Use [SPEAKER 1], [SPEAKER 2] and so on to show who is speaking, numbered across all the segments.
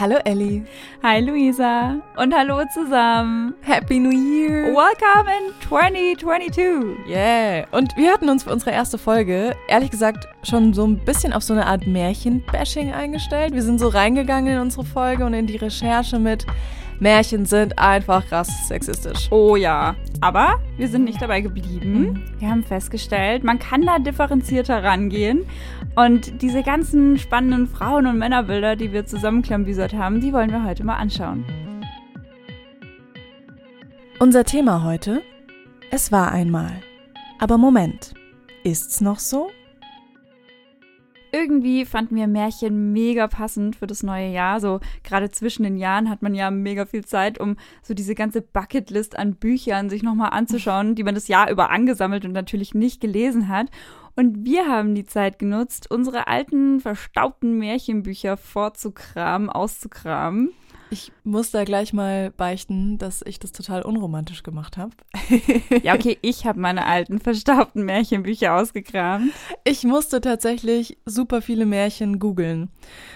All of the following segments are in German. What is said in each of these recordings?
[SPEAKER 1] Hallo Ellie.
[SPEAKER 2] Hi Luisa. Und hallo zusammen.
[SPEAKER 1] Happy New Year.
[SPEAKER 2] Welcome in 2022.
[SPEAKER 1] Yeah. Und wir hatten uns für unsere erste Folge, ehrlich gesagt, schon so ein bisschen auf so eine Art Märchen-Bashing eingestellt. Wir sind so reingegangen in unsere Folge und in die Recherche mit Märchen sind einfach krass sexistisch.
[SPEAKER 2] Oh ja. Aber wir sind nicht dabei geblieben. Mhm. Wir haben festgestellt, man kann da differenzierter rangehen. Und diese ganzen spannenden Frauen- und Männerbilder, die wir zusammenklambüsert haben, die wollen wir heute mal anschauen.
[SPEAKER 1] Unser Thema heute? Es war einmal. Aber Moment, ist's noch so?
[SPEAKER 2] Irgendwie fanden wir Märchen mega passend für das neue Jahr. So gerade zwischen den Jahren hat man ja mega viel Zeit, um so diese ganze Bucketlist an Büchern sich nochmal anzuschauen, die man das Jahr über angesammelt und natürlich nicht gelesen hat. Und wir haben die Zeit genutzt, unsere alten, verstaubten Märchenbücher vorzukramen, auszukramen.
[SPEAKER 1] Ich muss da gleich mal beichten, dass ich das total unromantisch gemacht habe.
[SPEAKER 2] ja, okay, ich habe meine alten verstaubten Märchenbücher ausgekramt.
[SPEAKER 1] Ich musste tatsächlich super viele Märchen googeln.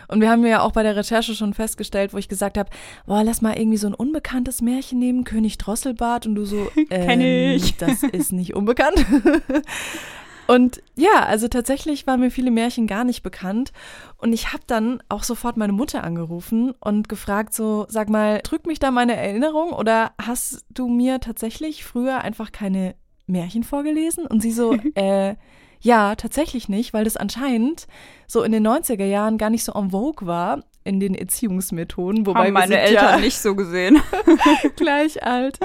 [SPEAKER 1] Und wir haben ja auch bei der Recherche schon festgestellt, wo ich gesagt habe, boah, lass mal irgendwie so ein unbekanntes Märchen nehmen, König Drosselbart. Und du so,
[SPEAKER 2] kenn ich.
[SPEAKER 1] Das ist nicht unbekannt. Und ja, also tatsächlich waren mir viele Märchen gar nicht bekannt. Und ich habe dann auch sofort meine Mutter angerufen und gefragt, so, sag mal, drückt mich da meine Erinnerung oder hast du mir tatsächlich früher einfach keine Märchen vorgelesen? Und sie so, äh, ja, tatsächlich nicht, weil das anscheinend so in den 90er Jahren gar nicht so en vogue war in den Erziehungsmethoden.
[SPEAKER 2] Wobei Haben meine Eltern ja nicht so gesehen.
[SPEAKER 1] gleich alt.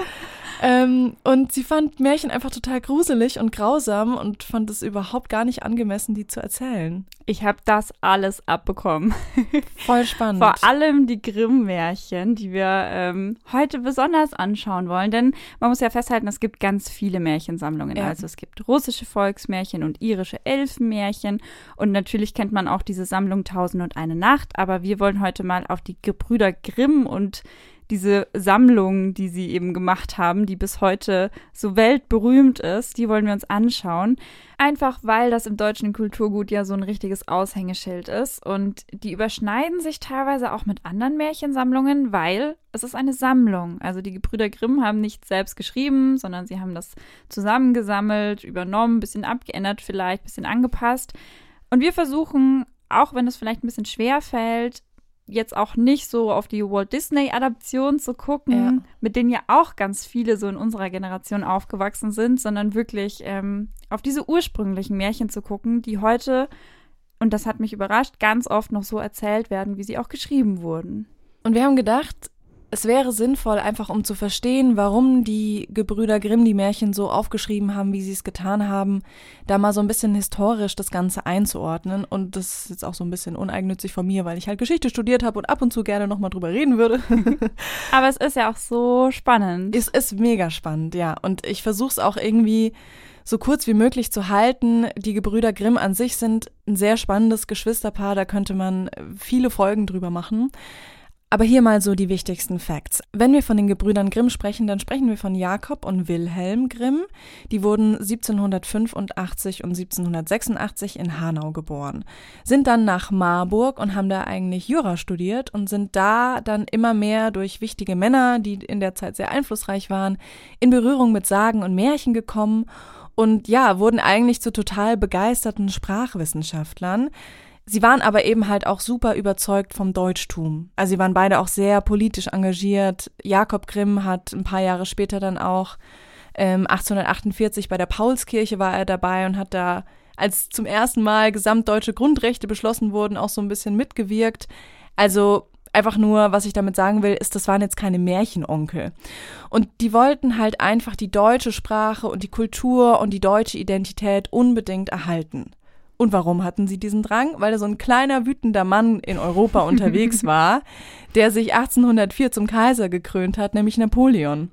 [SPEAKER 1] Ähm, und sie fand Märchen einfach total gruselig und grausam und fand es überhaupt gar nicht angemessen, die zu erzählen.
[SPEAKER 2] Ich habe das alles abbekommen.
[SPEAKER 1] Voll spannend.
[SPEAKER 2] Vor allem die Grimm-Märchen, die wir ähm, heute besonders anschauen wollen. Denn man muss ja festhalten, es gibt ganz viele Märchensammlungen. Ja. Also es gibt russische Volksmärchen und irische Elfenmärchen. Und natürlich kennt man auch diese Sammlung Tausend und eine Nacht. Aber wir wollen heute mal auf die Gebrüder Grimm und diese Sammlung, die sie eben gemacht haben, die bis heute so weltberühmt ist, die wollen wir uns anschauen. Einfach weil das im deutschen Kulturgut ja so ein richtiges Aushängeschild ist. Und die überschneiden sich teilweise auch mit anderen Märchensammlungen, weil es ist eine Sammlung. Also die Gebrüder Grimm haben nicht selbst geschrieben, sondern sie haben das zusammengesammelt, übernommen, bisschen abgeändert vielleicht, bisschen angepasst. Und wir versuchen, auch wenn es vielleicht ein bisschen schwer fällt, jetzt auch nicht so auf die Walt Disney-Adaption zu gucken, ja. mit denen ja auch ganz viele so in unserer Generation aufgewachsen sind, sondern wirklich ähm, auf diese ursprünglichen Märchen zu gucken, die heute, und das hat mich überrascht, ganz oft noch so erzählt werden, wie sie auch geschrieben wurden.
[SPEAKER 1] Und wir haben gedacht, es wäre sinnvoll, einfach um zu verstehen, warum die Gebrüder Grimm die Märchen so aufgeschrieben haben, wie sie es getan haben, da mal so ein bisschen historisch das Ganze einzuordnen. Und das ist jetzt auch so ein bisschen uneigennützig von mir, weil ich halt Geschichte studiert habe und ab und zu gerne nochmal drüber reden würde.
[SPEAKER 2] Aber es ist ja auch so spannend.
[SPEAKER 1] Es ist mega spannend, ja. Und ich versuche es auch irgendwie so kurz wie möglich zu halten. Die Gebrüder Grimm an sich sind ein sehr spannendes Geschwisterpaar, da könnte man viele Folgen drüber machen. Aber hier mal so die wichtigsten Facts. Wenn wir von den Gebrüdern Grimm sprechen, dann sprechen wir von Jakob und Wilhelm Grimm. Die wurden 1785 und 1786 in Hanau geboren, sind dann nach Marburg und haben da eigentlich Jura studiert und sind da dann immer mehr durch wichtige Männer, die in der Zeit sehr einflussreich waren, in Berührung mit Sagen und Märchen gekommen und ja, wurden eigentlich zu total begeisterten Sprachwissenschaftlern. Sie waren aber eben halt auch super überzeugt vom Deutschtum. Also sie waren beide auch sehr politisch engagiert. Jakob Grimm hat ein paar Jahre später dann auch ähm, 1848 bei der Paulskirche war er dabei und hat da, als zum ersten Mal gesamtdeutsche Grundrechte beschlossen wurden, auch so ein bisschen mitgewirkt. Also einfach nur, was ich damit sagen will, ist, das waren jetzt keine Märchenonkel. Und die wollten halt einfach die deutsche Sprache und die Kultur und die deutsche Identität unbedingt erhalten. Und warum hatten sie diesen Drang? Weil da so ein kleiner wütender Mann in Europa unterwegs war, der sich 1804 zum Kaiser gekrönt hat, nämlich Napoleon.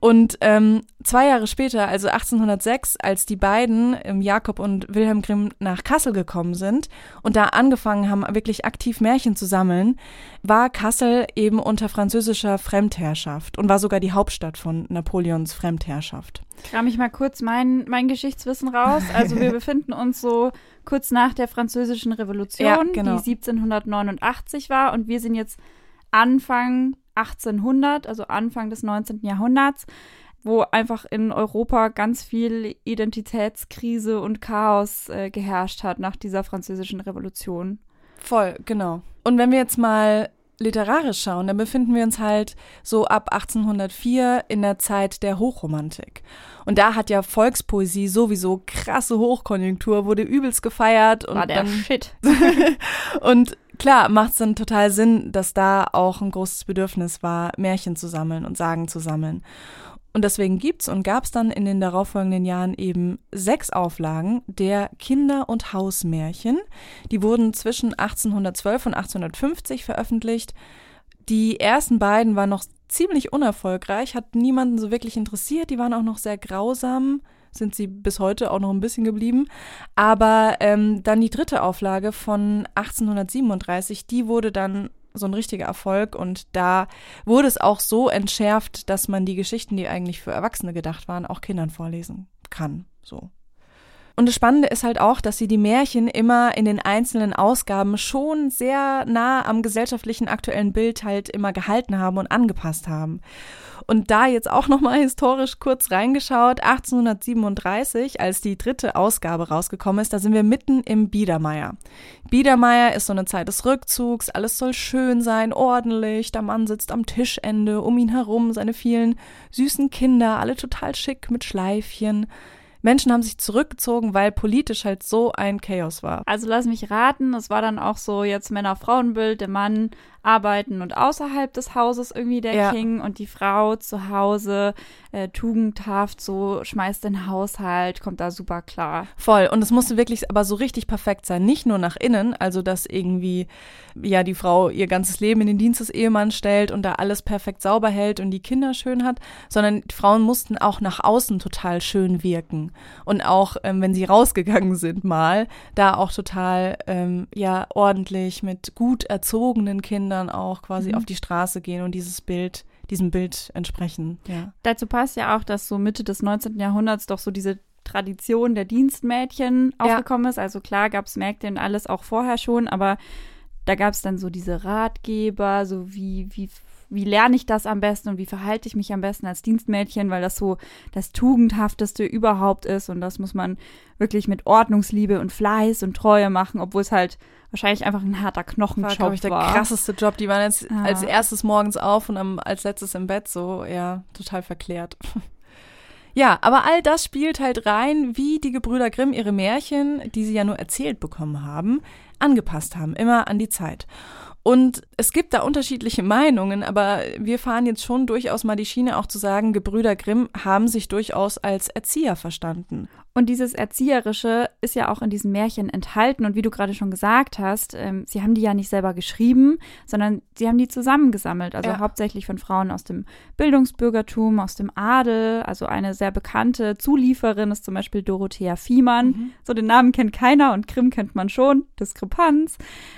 [SPEAKER 1] Und ähm, zwei Jahre später, also 1806, als die beiden, ähm, Jakob und Wilhelm Grimm, nach Kassel gekommen sind und da angefangen haben, wirklich aktiv Märchen zu sammeln, war Kassel eben unter französischer Fremdherrschaft und war sogar die Hauptstadt von Napoleons Fremdherrschaft.
[SPEAKER 2] Kram ich mal kurz mein, mein Geschichtswissen raus. Also wir befinden uns so kurz nach der französischen Revolution, ja, genau. die 1789 war und wir sind jetzt Anfang 1800, also Anfang des 19. Jahrhunderts, wo einfach in Europa ganz viel Identitätskrise und Chaos äh, geherrscht hat nach dieser französischen Revolution.
[SPEAKER 1] Voll, genau. Und wenn wir jetzt mal literarisch schauen, dann befinden wir uns halt so ab 1804 in der Zeit der Hochromantik. Und da hat ja Volkspoesie sowieso krasse Hochkonjunktur, wurde übelst gefeiert. Und
[SPEAKER 2] War der
[SPEAKER 1] dann,
[SPEAKER 2] Shit.
[SPEAKER 1] und klar macht es dann total Sinn, dass da auch ein großes Bedürfnis war, Märchen zu sammeln und Sagen zu sammeln. Und deswegen gibt's und gab's dann in den darauffolgenden Jahren eben sechs Auflagen der Kinder- und Hausmärchen. Die wurden zwischen 1812 und 1850 veröffentlicht. Die ersten beiden waren noch ziemlich unerfolgreich, hat niemanden so wirklich interessiert. Die waren auch noch sehr grausam, sind sie bis heute auch noch ein bisschen geblieben. Aber ähm, dann die dritte Auflage von 1837, die wurde dann so ein richtiger Erfolg und da wurde es auch so entschärft, dass man die Geschichten, die eigentlich für Erwachsene gedacht waren, auch Kindern vorlesen kann. So. Und das Spannende ist halt auch, dass sie die Märchen immer in den einzelnen Ausgaben schon sehr nah am gesellschaftlichen aktuellen Bild halt immer gehalten haben und angepasst haben. Und da jetzt auch nochmal historisch kurz reingeschaut, 1837, als die dritte Ausgabe rausgekommen ist, da sind wir mitten im Biedermeier. Biedermeier ist so eine Zeit des Rückzugs, alles soll schön sein, ordentlich, der Mann sitzt am Tischende, um ihn herum seine vielen süßen Kinder, alle total schick mit Schleifchen. Menschen haben sich zurückgezogen, weil politisch halt so ein Chaos war.
[SPEAKER 2] Also lass mich raten, es war dann auch so jetzt Männer-Frauen-Bild, der Mann arbeiten und außerhalb des Hauses irgendwie der ja. King und die Frau zu Hause äh, tugendhaft so schmeißt den Haushalt, kommt da super klar.
[SPEAKER 1] Voll und es musste wirklich aber so richtig perfekt sein, nicht nur nach innen, also dass irgendwie ja die Frau ihr ganzes Leben in den Dienst des Ehemanns stellt und da alles perfekt sauber hält und die Kinder schön hat, sondern die Frauen mussten auch nach außen total schön wirken und auch ähm, wenn sie rausgegangen sind mal, da auch total ähm, ja ordentlich mit gut erzogenen Kindern auch quasi mhm. auf die Straße gehen und dieses Bild diesem Bild entsprechen. Ja.
[SPEAKER 2] Dazu passt ja auch, dass so Mitte des 19. Jahrhunderts doch so diese Tradition der Dienstmädchen aufgekommen ja. ist. Also klar gab es Märkte und alles auch vorher schon, aber da gab es dann so diese Ratgeber, so wie, wie wie lerne ich das am besten und wie verhalte ich mich am besten als Dienstmädchen, weil das so das Tugendhafteste überhaupt ist und das muss man wirklich mit Ordnungsliebe und Fleiß und Treue machen, obwohl es halt wahrscheinlich einfach ein harter Knochenjob war.
[SPEAKER 1] War, ich, der
[SPEAKER 2] war.
[SPEAKER 1] krasseste Job. Die waren jetzt ah. als erstes morgens auf und am, als letztes im Bett, so, ja, total verklärt. Ja, aber all das spielt halt rein, wie die Gebrüder Grimm ihre Märchen, die sie ja nur erzählt bekommen haben, angepasst haben, immer an die Zeit. Und es gibt da unterschiedliche Meinungen, aber wir fahren jetzt schon durchaus mal die Schiene auch zu sagen, Gebrüder Grimm haben sich durchaus als Erzieher verstanden.
[SPEAKER 2] Und dieses Erzieherische ist ja auch in diesen Märchen enthalten. Und wie du gerade schon gesagt hast, ähm, sie haben die ja nicht selber geschrieben, sondern sie haben die zusammengesammelt. Also ja. hauptsächlich von Frauen aus dem Bildungsbürgertum, aus dem Adel. Also eine sehr bekannte Zulieferin ist zum Beispiel Dorothea Fiemann. Mhm. So den Namen kennt keiner und Grimm kennt man schon. Diskrepanz.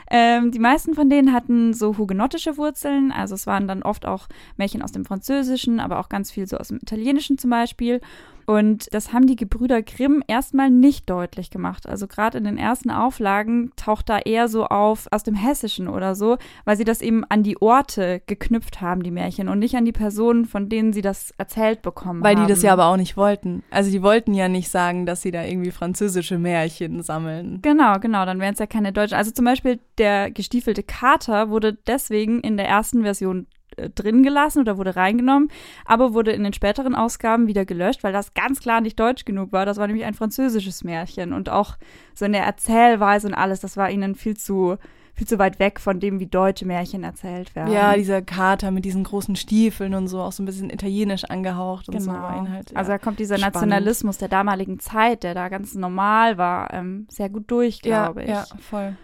[SPEAKER 2] Ähm, die meisten von denen hatten so hugenottische Wurzeln. Also es waren dann oft auch Märchen aus dem Französischen, aber auch ganz viel so aus dem Italienischen zum Beispiel. Und das haben die Gebrüder Grimm erstmal nicht deutlich gemacht. Also gerade in den ersten Auflagen taucht da eher so auf aus dem Hessischen oder so, weil sie das eben an die Orte geknüpft haben, die Märchen, und nicht an die Personen, von denen sie das erzählt bekommen
[SPEAKER 1] weil
[SPEAKER 2] haben.
[SPEAKER 1] Weil die das ja aber auch nicht wollten. Also die wollten ja nicht sagen, dass sie da irgendwie französische Märchen sammeln.
[SPEAKER 2] Genau, genau, dann wären es ja keine deutschen. Also zum Beispiel der gestiefelte Kater wurde deswegen in der ersten Version drin gelassen oder wurde reingenommen, aber wurde in den späteren Ausgaben wieder gelöscht, weil das ganz klar nicht deutsch genug war. Das war nämlich ein französisches Märchen und auch so in der Erzählweise und alles, das war ihnen viel zu viel zu weit weg von dem, wie deutsche Märchen erzählt werden.
[SPEAKER 1] Ja, dieser Kater mit diesen großen Stiefeln und so, auch so ein bisschen italienisch angehaucht und
[SPEAKER 2] genau.
[SPEAKER 1] so
[SPEAKER 2] Halt, ja. Also da kommt dieser Spannend. Nationalismus der damaligen Zeit, der da ganz normal war, ähm, sehr gut durch, glaube
[SPEAKER 1] ja,
[SPEAKER 2] ich.
[SPEAKER 1] Ja, voll.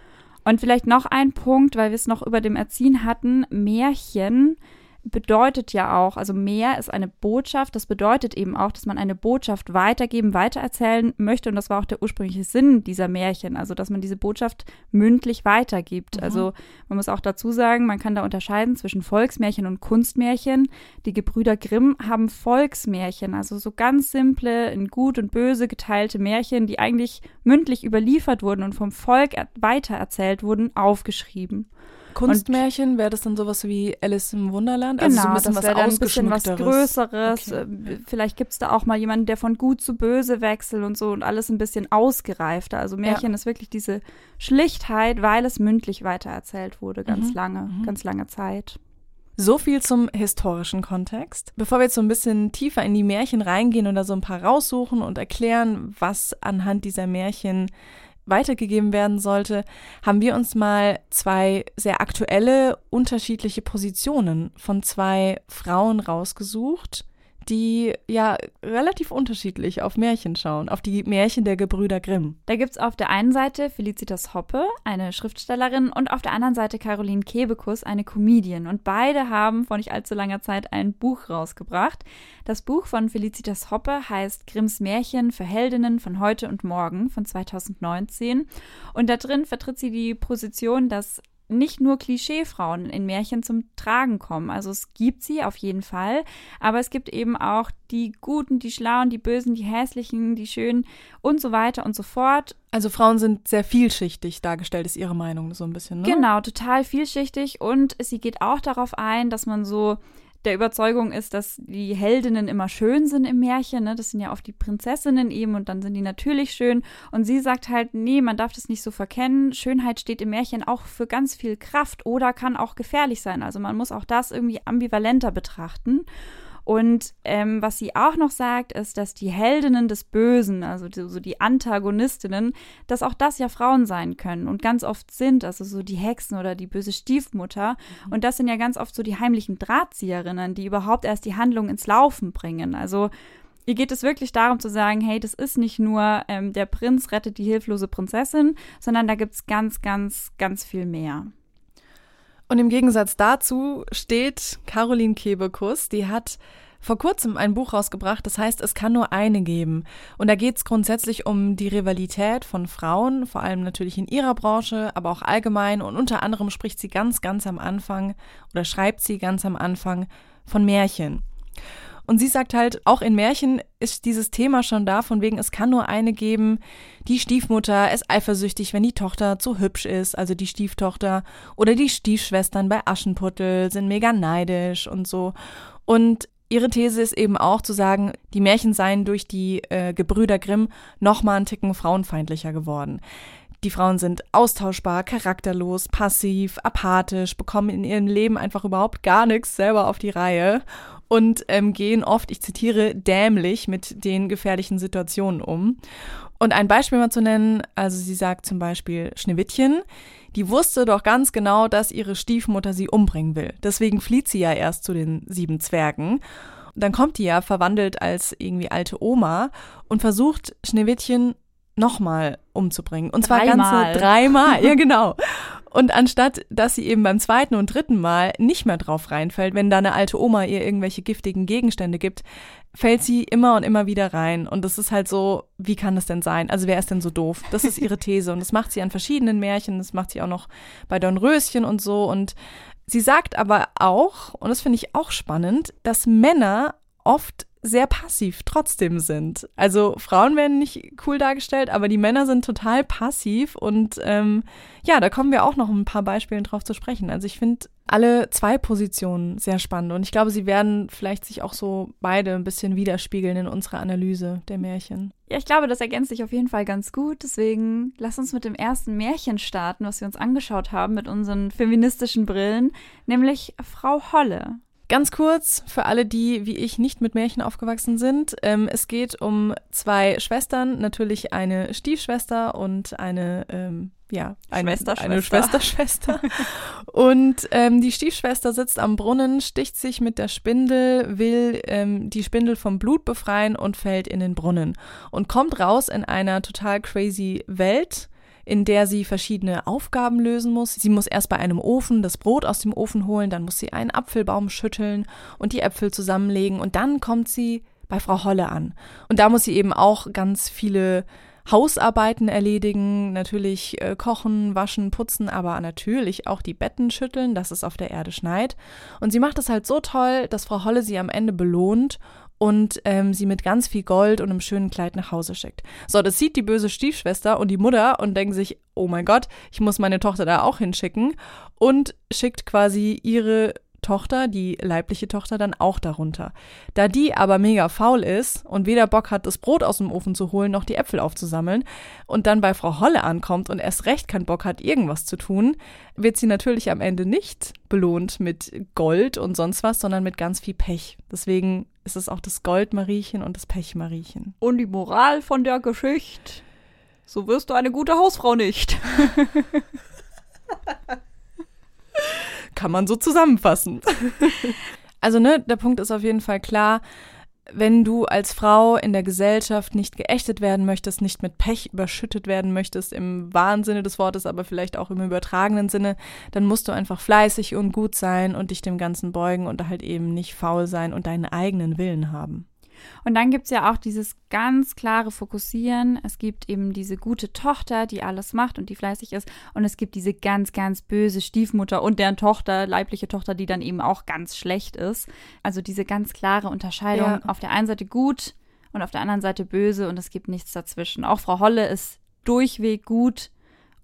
[SPEAKER 2] Und vielleicht noch ein Punkt, weil wir es noch über dem Erziehen hatten, Märchen bedeutet ja auch, also mehr ist eine Botschaft. Das bedeutet eben auch, dass man eine Botschaft weitergeben, weitererzählen möchte. Und das war auch der ursprüngliche Sinn dieser Märchen. Also, dass man diese Botschaft mündlich weitergibt. Mhm. Also, man muss auch dazu sagen, man kann da unterscheiden zwischen Volksmärchen und Kunstmärchen. Die Gebrüder Grimm haben Volksmärchen, also so ganz simple, in gut und böse geteilte Märchen, die eigentlich mündlich überliefert wurden und vom Volk weitererzählt wurden, aufgeschrieben.
[SPEAKER 1] Kunstmärchen wäre das dann sowas wie Alice im Wunderland?
[SPEAKER 2] Also genau, so ein bisschen das wäre dann ein bisschen was Größeres. Okay. Äh, vielleicht gibt es da auch mal jemanden, der von gut zu böse wechselt und so und alles ein bisschen ausgereifter. Also Märchen ja. ist wirklich diese Schlichtheit, weil es mündlich weitererzählt wurde, ganz mhm. lange, mhm. ganz lange Zeit.
[SPEAKER 1] So viel zum historischen Kontext. Bevor wir jetzt so ein bisschen tiefer in die Märchen reingehen oder so ein paar raussuchen und erklären, was anhand dieser Märchen weitergegeben werden sollte, haben wir uns mal zwei sehr aktuelle, unterschiedliche Positionen von zwei Frauen rausgesucht, die ja relativ unterschiedlich auf Märchen schauen, auf die Märchen der Gebrüder Grimm.
[SPEAKER 2] Da gibt es auf der einen Seite Felicitas Hoppe, eine Schriftstellerin, und auf der anderen Seite Caroline Kebekus, eine Comedian. Und beide haben vor nicht allzu langer Zeit ein Buch rausgebracht. Das Buch von Felicitas Hoppe heißt Grimms Märchen für Heldinnen von heute und morgen von 2019. Und da drin vertritt sie die Position, dass nicht nur Klischeefrauen in Märchen zum Tragen kommen. Also es gibt sie auf jeden Fall, aber es gibt eben auch die Guten, die Schlauen, die Bösen, die Hässlichen, die Schönen und so weiter und so fort.
[SPEAKER 1] Also Frauen sind sehr vielschichtig dargestellt, ist ihre Meinung so ein bisschen,
[SPEAKER 2] ne? Genau, total vielschichtig und sie geht auch darauf ein, dass man so der Überzeugung ist, dass die Heldinnen immer schön sind im Märchen. Ne? Das sind ja oft die Prinzessinnen eben und dann sind die natürlich schön. Und sie sagt halt, nee, man darf das nicht so verkennen. Schönheit steht im Märchen auch für ganz viel Kraft oder kann auch gefährlich sein. Also man muss auch das irgendwie ambivalenter betrachten. Und ähm, was sie auch noch sagt, ist, dass die Heldinnen des Bösen, also die, so die Antagonistinnen, dass auch das ja Frauen sein können und ganz oft sind, also so die Hexen oder die böse Stiefmutter. Mhm. Und das sind ja ganz oft so die heimlichen Drahtzieherinnen, die überhaupt erst die Handlung ins Laufen bringen. Also Ihr geht es wirklich darum zu sagen, hey, das ist nicht nur ähm, der Prinz rettet die hilflose Prinzessin, sondern da gibt es ganz, ganz, ganz viel mehr.
[SPEAKER 1] Und im Gegensatz dazu steht Caroline Kebekus, die hat vor kurzem ein Buch rausgebracht, das heißt, es kann nur eine geben. Und da geht es grundsätzlich um die Rivalität von Frauen, vor allem natürlich in ihrer Branche, aber auch allgemein. Und unter anderem spricht sie ganz, ganz am Anfang oder schreibt sie ganz am Anfang von Märchen. Und sie sagt halt, auch in Märchen ist dieses Thema schon da, von wegen, es kann nur eine geben. Die Stiefmutter ist eifersüchtig, wenn die Tochter zu hübsch ist, also die Stieftochter. Oder die Stiefschwestern bei Aschenputtel sind mega neidisch und so. Und ihre These ist eben auch zu sagen, die Märchen seien durch die äh, Gebrüder Grimm nochmal einen Ticken frauenfeindlicher geworden. Die Frauen sind austauschbar, charakterlos, passiv, apathisch, bekommen in ihrem Leben einfach überhaupt gar nichts selber auf die Reihe und ähm, gehen oft, ich zitiere, dämlich mit den gefährlichen Situationen um. Und ein Beispiel mal zu nennen, also sie sagt zum Beispiel Schneewittchen, die wusste doch ganz genau, dass ihre Stiefmutter sie umbringen will. Deswegen flieht sie ja erst zu den sieben Zwergen. Dann kommt die ja verwandelt als irgendwie alte Oma und versucht Schneewittchen nochmal umzubringen. Und zwar dreimal. ganze dreimal. ja, genau. Und anstatt, dass sie eben beim zweiten und dritten Mal nicht mehr drauf reinfällt, wenn da eine alte Oma ihr irgendwelche giftigen Gegenstände gibt, fällt sie immer und immer wieder rein. Und das ist halt so, wie kann das denn sein? Also wer ist denn so doof? Das ist ihre These. Und das macht sie an verschiedenen Märchen. Das macht sie auch noch bei Dornröschen und so. Und sie sagt aber auch, und das finde ich auch spannend, dass Männer oft sehr passiv trotzdem sind. Also Frauen werden nicht cool dargestellt, aber die Männer sind total passiv und ähm, ja, da kommen wir auch noch ein paar Beispiele drauf zu sprechen. Also ich finde alle zwei Positionen sehr spannend und ich glaube, sie werden vielleicht sich auch so beide ein bisschen widerspiegeln in unserer Analyse der Märchen.
[SPEAKER 2] Ja, ich glaube, das ergänzt sich auf jeden Fall ganz gut. Deswegen lass uns mit dem ersten Märchen starten, was wir uns angeschaut haben mit unseren feministischen Brillen, nämlich Frau Holle.
[SPEAKER 1] Ganz kurz für alle, die wie ich nicht mit Märchen aufgewachsen sind. Ähm, es geht um zwei Schwestern, natürlich eine Stiefschwester und eine, ähm, ja, eine Schwester, eine Schwester, Schwester. und ähm, die Stiefschwester sitzt am Brunnen, sticht sich mit der Spindel, will ähm, die Spindel vom Blut befreien und fällt in den Brunnen und kommt raus in einer total crazy Welt in der sie verschiedene Aufgaben lösen muss. Sie muss erst bei einem Ofen das Brot aus dem Ofen holen, dann muss sie einen Apfelbaum schütteln und die Äpfel zusammenlegen und dann kommt sie bei Frau Holle an. Und da muss sie eben auch ganz viele Hausarbeiten erledigen, natürlich äh, kochen, waschen, putzen, aber natürlich auch die Betten schütteln, dass es auf der Erde schneit. Und sie macht es halt so toll, dass Frau Holle sie am Ende belohnt und ähm, sie mit ganz viel Gold und einem schönen Kleid nach Hause schickt. So, das sieht die böse Stiefschwester und die Mutter und denken sich, oh mein Gott, ich muss meine Tochter da auch hinschicken und schickt quasi ihre Tochter, die leibliche Tochter, dann auch darunter. Da die aber mega faul ist und weder Bock hat, das Brot aus dem Ofen zu holen, noch die Äpfel aufzusammeln und dann bei Frau Holle ankommt und erst recht keinen Bock hat, irgendwas zu tun, wird sie natürlich am Ende nicht belohnt mit Gold und sonst was, sondern mit ganz viel Pech. Deswegen ist es auch das Goldmariechen und das Pechmariechen.
[SPEAKER 2] Und die Moral von der Geschichte, so wirst du eine gute Hausfrau nicht.
[SPEAKER 1] Kann man so zusammenfassen. also, ne, der Punkt ist auf jeden Fall klar. Wenn du als Frau in der Gesellschaft nicht geächtet werden möchtest, nicht mit Pech überschüttet werden möchtest, im wahren Sinne des Wortes, aber vielleicht auch im übertragenen Sinne, dann musst du einfach fleißig und gut sein und dich dem Ganzen beugen und halt eben nicht faul sein und deinen eigenen Willen haben.
[SPEAKER 2] Und dann gibt es ja auch dieses ganz klare Fokussieren. Es gibt eben diese gute Tochter, die alles macht und die fleißig ist. Und es gibt diese ganz, ganz böse Stiefmutter und deren Tochter, leibliche Tochter, die dann eben auch ganz schlecht ist. Also diese ganz klare Unterscheidung. Ja. Auf der einen Seite gut und auf der anderen Seite böse und es gibt nichts dazwischen. Auch Frau Holle ist durchweg gut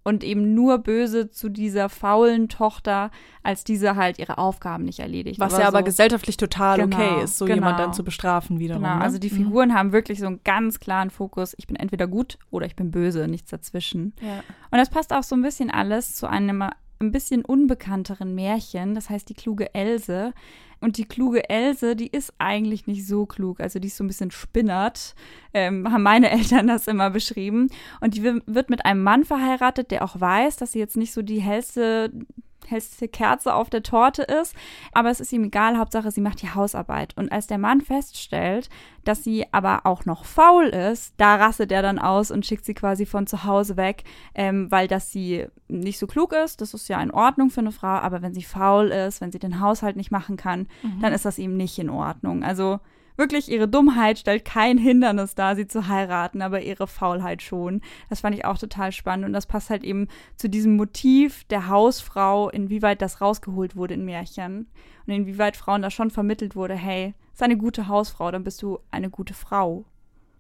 [SPEAKER 2] und eben nur böse zu dieser faulen Tochter, als diese halt ihre Aufgaben nicht erledigt.
[SPEAKER 1] Was ja so. aber gesellschaftlich total genau, okay ist, so genau. jemand dann zu bestrafen wiederum. Genau,
[SPEAKER 2] ne? also die mhm. Figuren mhm. haben wirklich so einen ganz klaren Fokus. Ich bin entweder gut oder ich bin böse, nichts dazwischen. Ja. Und das passt auch so ein bisschen alles zu einem ein bisschen unbekannteren Märchen, das heißt die kluge Else. Und die kluge Else, die ist eigentlich nicht so klug, also die ist so ein bisschen spinnert, ähm, haben meine Eltern das immer beschrieben. Und die wird mit einem Mann verheiratet, der auch weiß, dass sie jetzt nicht so die hellste hellste Kerze auf der Torte ist. Aber es ist ihm egal, Hauptsache sie macht die Hausarbeit. Und als der Mann feststellt, dass sie aber auch noch faul ist, da rastet er dann aus und schickt sie quasi von zu Hause weg, ähm, weil dass sie nicht so klug ist, das ist ja in Ordnung für eine Frau, aber wenn sie faul ist, wenn sie den Haushalt nicht machen kann, mhm. dann ist das ihm nicht in Ordnung. Also wirklich ihre Dummheit stellt kein Hindernis dar, sie zu heiraten, aber ihre Faulheit schon. Das fand ich auch total spannend und das passt halt eben zu diesem Motiv der Hausfrau, inwieweit das rausgeholt wurde in Märchen und inwieweit Frauen da schon vermittelt wurde, hey, sei eine gute Hausfrau, dann bist du eine gute Frau.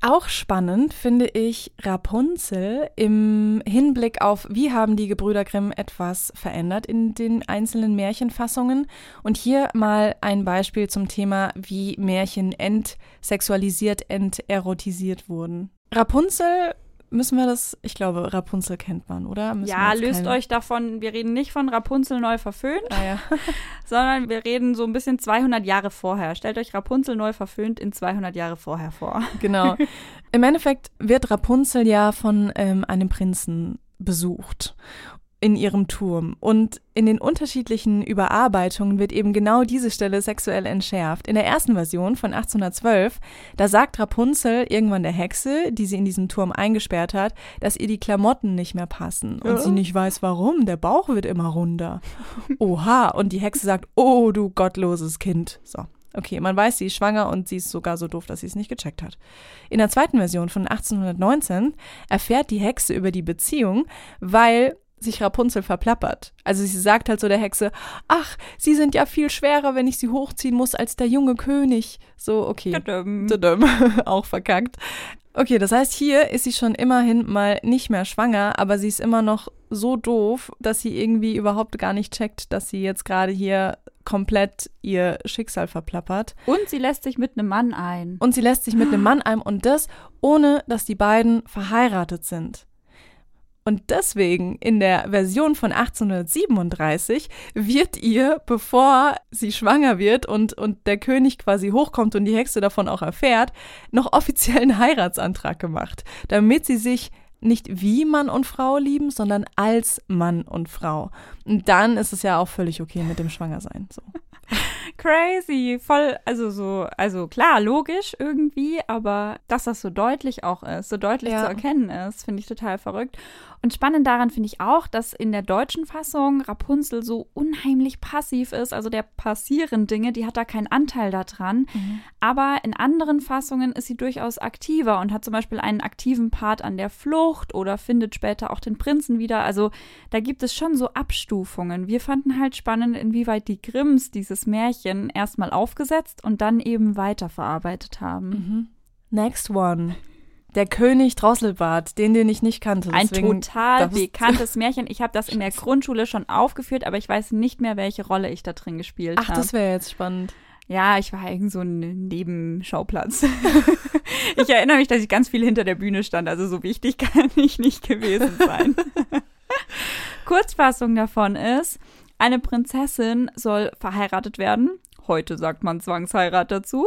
[SPEAKER 1] Auch spannend finde ich Rapunzel im Hinblick auf, wie haben die Gebrüder Grimm etwas verändert in den einzelnen Märchenfassungen. Und hier mal ein Beispiel zum Thema, wie Märchen entsexualisiert, enterotisiert wurden. Rapunzel müssen wir das, ich glaube, Rapunzel kennt man, oder?
[SPEAKER 2] Müssen ja, löst kennen? euch davon, wir reden nicht von Rapunzel neu verföhnt, ah, ja. sondern wir reden so ein bisschen 200 Jahre vorher. Stellt euch Rapunzel neu verföhnt in 200 Jahre vorher vor.
[SPEAKER 1] Genau. Im Endeffekt wird Rapunzel ja von ähm, einem Prinzen besucht in ihrem Turm. Und in den unterschiedlichen Überarbeitungen wird eben genau diese Stelle sexuell entschärft. In der ersten Version von 1812, da sagt Rapunzel irgendwann der Hexe, die sie in diesem Turm eingesperrt hat, dass ihr die Klamotten nicht mehr passen und ja. sie nicht weiß warum. Der Bauch wird immer runder. Oha. Und die Hexe sagt, oh du gottloses Kind. So. Okay, man weiß, sie ist schwanger und sie ist sogar so doof, dass sie es nicht gecheckt hat. In der zweiten Version von 1819 erfährt die Hexe über die Beziehung, weil sich Rapunzel verplappert. Also sie sagt halt so der Hexe, ach, sie sind ja viel schwerer, wenn ich sie hochziehen muss, als der junge König. So, okay. Tadam. Tadam. Auch verkackt. Okay, das heißt, hier ist sie schon immerhin mal nicht mehr schwanger, aber sie ist immer noch so doof, dass sie irgendwie überhaupt gar nicht checkt, dass sie jetzt gerade hier komplett ihr Schicksal verplappert.
[SPEAKER 2] Und sie lässt sich mit einem Mann ein.
[SPEAKER 1] Und sie lässt sich mit einem Mann ein und das ohne, dass die beiden verheiratet sind. Und deswegen in der Version von 1837 wird ihr, bevor sie schwanger wird und, und der König quasi hochkommt und die Hexe davon auch erfährt, noch offiziell einen Heiratsantrag gemacht, damit sie sich nicht wie Mann und Frau lieben, sondern als Mann und Frau. Und dann ist es ja auch völlig okay mit dem Schwangersein. So.
[SPEAKER 2] Crazy, voll, also so, also klar, logisch irgendwie, aber dass das so deutlich auch ist, so deutlich ja. zu erkennen ist, finde ich total verrückt. Und spannend daran finde ich auch, dass in der deutschen Fassung Rapunzel so unheimlich passiv ist. Also der passieren Dinge, die hat da keinen Anteil daran. Mhm. Aber in anderen Fassungen ist sie durchaus aktiver und hat zum Beispiel einen aktiven Part an der Flucht oder findet später auch den Prinzen wieder. Also da gibt es schon so Abstufungen. Wir fanden halt spannend, inwieweit die Grimms dieses Märchen erstmal aufgesetzt und dann eben weiterverarbeitet haben.
[SPEAKER 1] Mhm. Next one. Der König Drosselbart, den, den ich nicht kannte.
[SPEAKER 2] Ein total bekanntes Märchen. Ich habe das in der Grundschule schon aufgeführt, aber ich weiß nicht mehr, welche Rolle ich da drin gespielt habe.
[SPEAKER 1] Ach, das wäre jetzt spannend.
[SPEAKER 2] Ja, ich war irgend so ein Nebenschauplatz. ich erinnere mich, dass ich ganz viel hinter der Bühne stand, also so wichtig kann ich nicht gewesen sein. Kurzfassung davon ist, eine Prinzessin soll verheiratet werden heute sagt man Zwangsheirat dazu,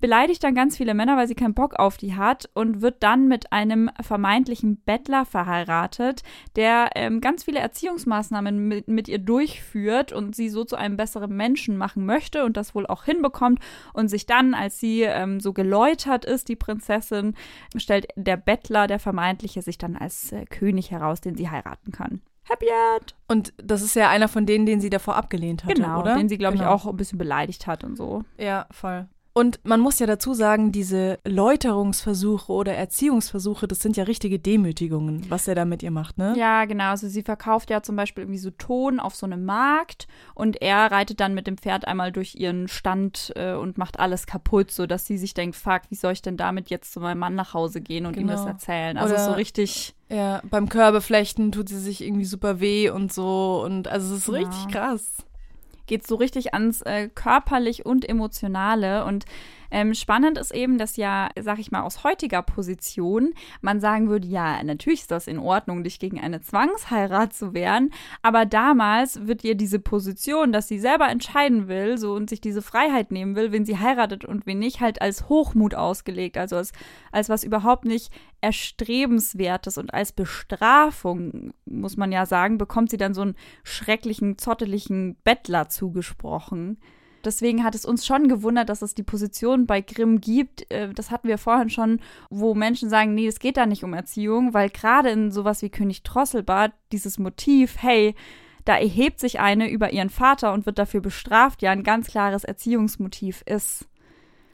[SPEAKER 2] beleidigt dann ganz viele Männer, weil sie keinen Bock auf die hat und wird dann mit einem vermeintlichen Bettler verheiratet, der ähm, ganz viele Erziehungsmaßnahmen mit, mit ihr durchführt und sie so zu einem besseren Menschen machen möchte und das wohl auch hinbekommt und sich dann, als sie ähm, so geläutert ist, die Prinzessin, stellt der Bettler, der vermeintliche, sich dann als äh, König heraus, den sie heiraten kann. Happy End.
[SPEAKER 1] Und das ist ja einer von denen, den sie davor abgelehnt hatte,
[SPEAKER 2] genau,
[SPEAKER 1] oder?
[SPEAKER 2] den sie, glaube
[SPEAKER 1] genau.
[SPEAKER 2] ich, auch ein bisschen beleidigt hat und so.
[SPEAKER 1] Ja, voll. Und man muss ja dazu sagen, diese Läuterungsversuche oder Erziehungsversuche, das sind ja richtige Demütigungen, was er da mit ihr macht, ne?
[SPEAKER 2] Ja, genau. Also sie verkauft ja zum Beispiel irgendwie so Ton auf so einem Markt und er reitet dann mit dem Pferd einmal durch ihren Stand äh, und macht alles kaputt, sodass sie sich denkt, fuck, wie soll ich denn damit jetzt zu meinem Mann nach Hause gehen und genau. ihm das genau. erzählen? Also oder so richtig.
[SPEAKER 1] Ja, beim Körbeflechten tut sie sich irgendwie super weh und so und also es ist ja. richtig krass
[SPEAKER 2] geht so richtig ans äh, körperlich und emotionale und ähm, spannend ist eben, dass ja, sag ich mal, aus heutiger Position man sagen würde, ja, natürlich ist das in Ordnung, dich gegen eine Zwangsheirat zu wehren, aber damals wird ihr diese Position, dass sie selber entscheiden will, so und sich diese Freiheit nehmen will, wen sie heiratet und wen nicht, halt als Hochmut ausgelegt, also als, als was überhaupt nicht erstrebenswertes und als Bestrafung, muss man ja sagen, bekommt sie dann so einen schrecklichen, zotteligen Bettler zugesprochen. Deswegen hat es uns schon gewundert, dass es die Position bei Grimm gibt. Äh, das hatten wir vorhin schon, wo Menschen sagen, nee, es geht da nicht um Erziehung, weil gerade in sowas wie König Drosselbart dieses Motiv, hey, da erhebt sich eine über ihren Vater und wird dafür bestraft, ja ein ganz klares Erziehungsmotiv ist.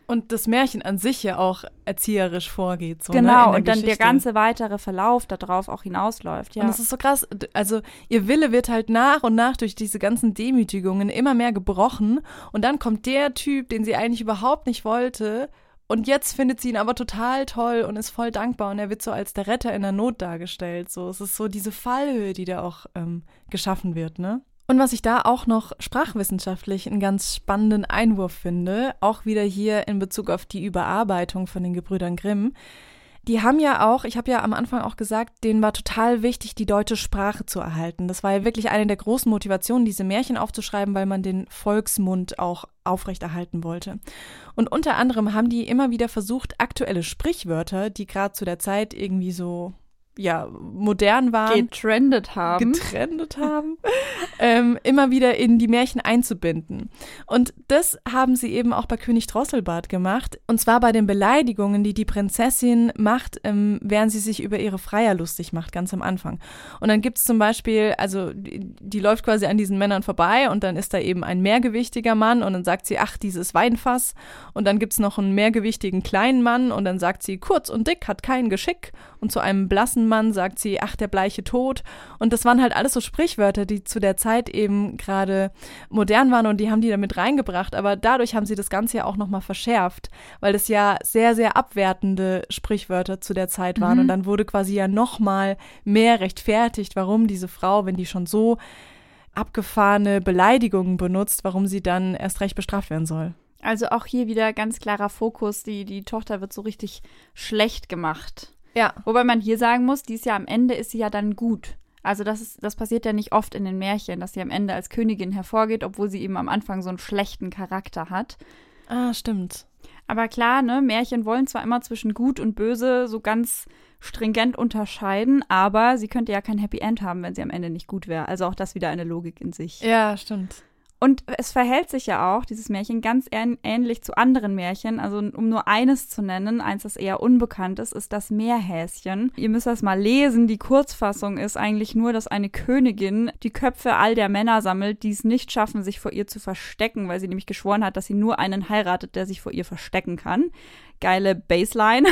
[SPEAKER 1] Und das Märchen an sich ja auch erzieherisch vorgeht. So,
[SPEAKER 2] ne, genau,
[SPEAKER 1] ne,
[SPEAKER 2] und dann der ganze weitere Verlauf darauf auch hinausläuft, ja.
[SPEAKER 1] Und es ist so krass, also ihr Wille wird halt nach und nach durch diese ganzen Demütigungen immer mehr gebrochen und dann kommt der Typ, den sie eigentlich überhaupt nicht wollte und jetzt findet sie ihn aber total toll und ist voll dankbar und er wird so als der Retter in der Not dargestellt. So, es ist so diese Fallhöhe, die da auch ähm, geschaffen wird, ne? Und was ich da auch noch sprachwissenschaftlich einen ganz spannenden Einwurf finde, auch wieder hier in Bezug auf die Überarbeitung von den Gebrüdern Grimm, die haben ja auch, ich habe ja am Anfang auch gesagt, denen war total wichtig, die deutsche Sprache zu erhalten. Das war ja wirklich eine der großen Motivationen, diese Märchen aufzuschreiben, weil man den Volksmund auch aufrechterhalten wollte. Und unter anderem haben die immer wieder versucht, aktuelle Sprichwörter, die gerade zu der Zeit irgendwie so ja, modern waren.
[SPEAKER 2] Getrendet haben.
[SPEAKER 1] Getrendet haben. ähm, immer wieder in die Märchen einzubinden. Und das haben sie eben auch bei König Drosselbart gemacht. Und zwar bei den Beleidigungen, die die Prinzessin macht, ähm, während sie sich über ihre Freier lustig macht, ganz am Anfang. Und dann gibt es zum Beispiel, also die, die, läuft quasi an diesen Männern vorbei und dann ist da eben ein mehrgewichtiger Mann und dann sagt sie, ach, dieses Weinfass. Und dann gibt es noch einen mehrgewichtigen kleinen Mann und dann sagt sie, kurz und dick, hat kein Geschick. Und zu einem blassen Mann sagt sie, ach, der bleiche Tod. Und das waren halt alles so Sprichwörter, die zu der Zeit eben gerade modern waren und die haben die damit reingebracht. Aber dadurch haben sie das Ganze ja auch nochmal verschärft, weil das ja sehr, sehr abwertende Sprichwörter zu der Zeit waren. Mhm. Und dann wurde quasi ja nochmal mehr rechtfertigt, warum diese Frau, wenn die schon so abgefahrene Beleidigungen benutzt, warum sie dann erst recht bestraft werden soll.
[SPEAKER 2] Also auch hier wieder ganz klarer Fokus, die, die Tochter wird so richtig schlecht gemacht.
[SPEAKER 1] Ja.
[SPEAKER 2] Wobei man hier sagen muss, die ist ja am Ende ist sie ja dann gut. Also das ist, das passiert ja nicht oft in den Märchen, dass sie am Ende als Königin hervorgeht, obwohl sie eben am Anfang so einen schlechten Charakter hat.
[SPEAKER 1] Ah, stimmt.
[SPEAKER 2] Aber klar, ne, Märchen wollen zwar immer zwischen gut und böse so ganz stringent unterscheiden, aber sie könnte ja kein Happy End haben, wenn sie am Ende nicht gut wäre. Also auch das wieder eine Logik in sich.
[SPEAKER 1] Ja, stimmt.
[SPEAKER 2] Und es verhält sich ja auch, dieses Märchen, ganz ähnlich zu anderen Märchen. Also um nur eines zu nennen, eins, das eher unbekannt ist, ist das Meerhäschen. Ihr müsst das mal lesen. Die Kurzfassung ist eigentlich nur, dass eine Königin die Köpfe all der Männer sammelt, die es nicht schaffen, sich vor ihr zu verstecken, weil sie nämlich geschworen hat, dass sie nur einen heiratet, der sich vor ihr verstecken kann geile Baseline.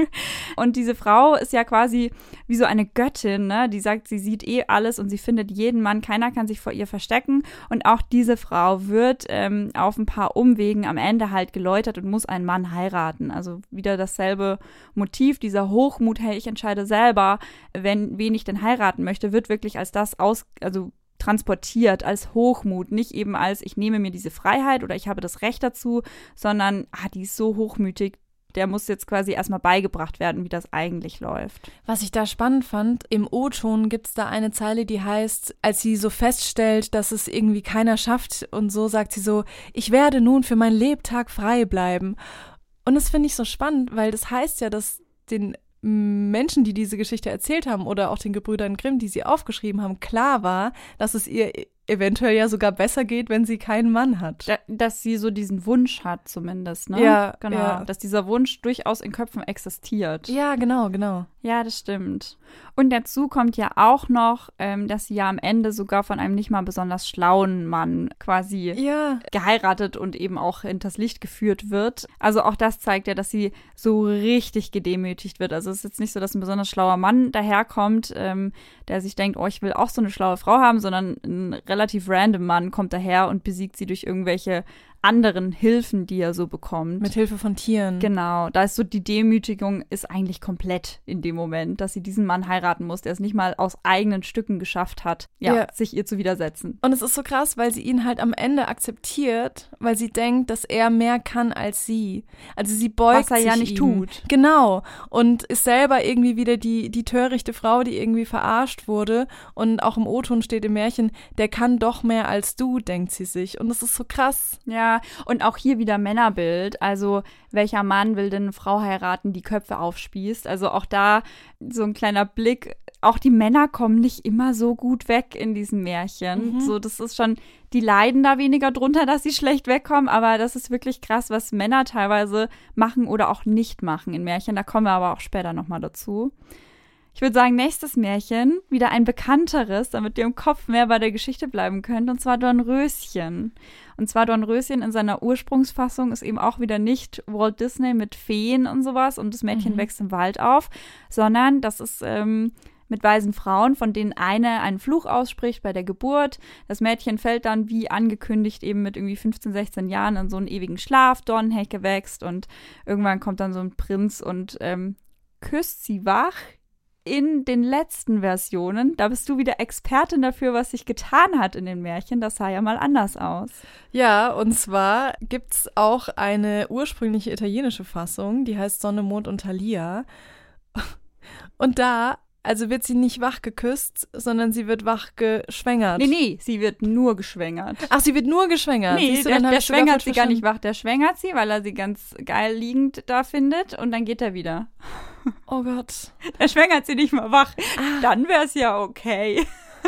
[SPEAKER 2] und diese Frau ist ja quasi wie so eine Göttin, ne? Die sagt, sie sieht eh alles und sie findet jeden Mann, keiner kann sich vor ihr verstecken. Und auch die diese Frau wird ähm, auf ein paar Umwegen am Ende halt geläutert und muss einen Mann heiraten. Also wieder dasselbe Motiv, dieser Hochmut, hey, ich entscheide selber, wenn, wen ich denn heiraten möchte, wird wirklich als das aus, also transportiert als Hochmut, nicht eben als ich nehme mir diese Freiheit oder ich habe das Recht dazu, sondern ah, die ist so hochmütig, der muss jetzt quasi erstmal beigebracht werden, wie das eigentlich läuft.
[SPEAKER 1] Was ich da spannend fand, im O-Ton gibt es da eine Zeile, die heißt, als sie so feststellt, dass es irgendwie keiner schafft und so sagt sie so, ich werde nun für mein Lebtag frei bleiben. Und das finde ich so spannend, weil das heißt ja, dass den Menschen, die diese Geschichte erzählt haben oder auch den Gebrüdern Grimm, die sie aufgeschrieben haben, klar war, dass es ihr eventuell ja sogar besser geht, wenn sie keinen Mann hat.
[SPEAKER 2] Da, dass sie so diesen Wunsch hat zumindest, ne?
[SPEAKER 1] Ja,
[SPEAKER 2] genau.
[SPEAKER 1] Ja.
[SPEAKER 2] Dass dieser Wunsch durchaus in Köpfen existiert.
[SPEAKER 1] Ja, genau, genau.
[SPEAKER 2] Ja, das stimmt. Und dazu kommt ja auch noch, ähm, dass sie ja am Ende sogar von einem nicht mal besonders schlauen Mann quasi
[SPEAKER 1] ja.
[SPEAKER 2] geheiratet und eben auch hinters Licht geführt wird. Also auch das zeigt ja, dass sie so richtig gedemütigt wird. Also es ist jetzt nicht so, dass ein besonders schlauer Mann daherkommt, ähm, der sich denkt, oh, ich will auch so eine schlaue Frau haben, sondern ein relativ random Mann kommt daher und besiegt sie durch irgendwelche anderen Hilfen, die er so bekommt.
[SPEAKER 1] Mit Hilfe von Tieren.
[SPEAKER 2] Genau, da ist so die Demütigung ist eigentlich komplett in dem Moment, dass sie diesen Mann heiraten muss, der es nicht mal aus eigenen Stücken geschafft hat, ja, ja. sich ihr zu widersetzen.
[SPEAKER 1] Und es ist so krass, weil sie ihn halt am Ende akzeptiert, weil sie denkt, dass er mehr kann als sie. Also sie beugt
[SPEAKER 2] Was er ja nicht
[SPEAKER 1] ihm.
[SPEAKER 2] tut.
[SPEAKER 1] Genau. Und ist selber irgendwie wieder die, die törichte Frau, die irgendwie verarscht wurde. Und auch im O-Ton steht im Märchen, der kann doch mehr als du, denkt sie sich. Und das ist so krass.
[SPEAKER 2] Ja, und auch hier wieder Männerbild. Also, welcher Mann will denn eine Frau heiraten, die Köpfe aufspießt? Also auch da so ein kleiner Blick. Auch die Männer kommen nicht immer so gut weg in diesem Märchen. Mhm. So, das ist schon, die leiden da weniger drunter, dass sie schlecht wegkommen, aber das ist wirklich krass, was Männer teilweise machen oder auch nicht machen in Märchen. Da kommen wir aber auch später nochmal dazu. Ich würde sagen, nächstes Märchen, wieder ein bekannteres, damit ihr im Kopf mehr bei der Geschichte bleiben könnt, und zwar Dornröschen. Und zwar Dornröschen in seiner Ursprungsfassung ist eben auch wieder nicht Walt Disney mit Feen und sowas und das Mädchen mhm. wächst im Wald auf, sondern das ist ähm, mit weisen Frauen, von denen eine einen Fluch ausspricht bei der Geburt. Das Mädchen fällt dann, wie angekündigt, eben mit irgendwie 15, 16 Jahren in so einen ewigen Schlaf, Dornhecke wächst und irgendwann kommt dann so ein Prinz und ähm, küsst sie wach in den letzten Versionen, da bist du wieder Expertin dafür, was sich getan hat in den Märchen. Das sah ja mal anders aus.
[SPEAKER 1] Ja, und zwar gibt es auch eine ursprüngliche italienische Fassung, die heißt Sonne, Mond und Thalia. Und da also wird sie nicht wach geküsst, sondern sie wird wach geschwängert.
[SPEAKER 2] Nee, nee, sie wird nur geschwängert.
[SPEAKER 1] Ach, sie wird nur geschwängert.
[SPEAKER 2] Nee, du, der, der schwängert sie gar nicht wach. Der schwängert sie, weil er sie ganz geil liegend da findet und dann geht er wieder.
[SPEAKER 1] Oh Gott.
[SPEAKER 2] Der schwängert sie nicht mal wach. Ah. Dann wäre es ja okay.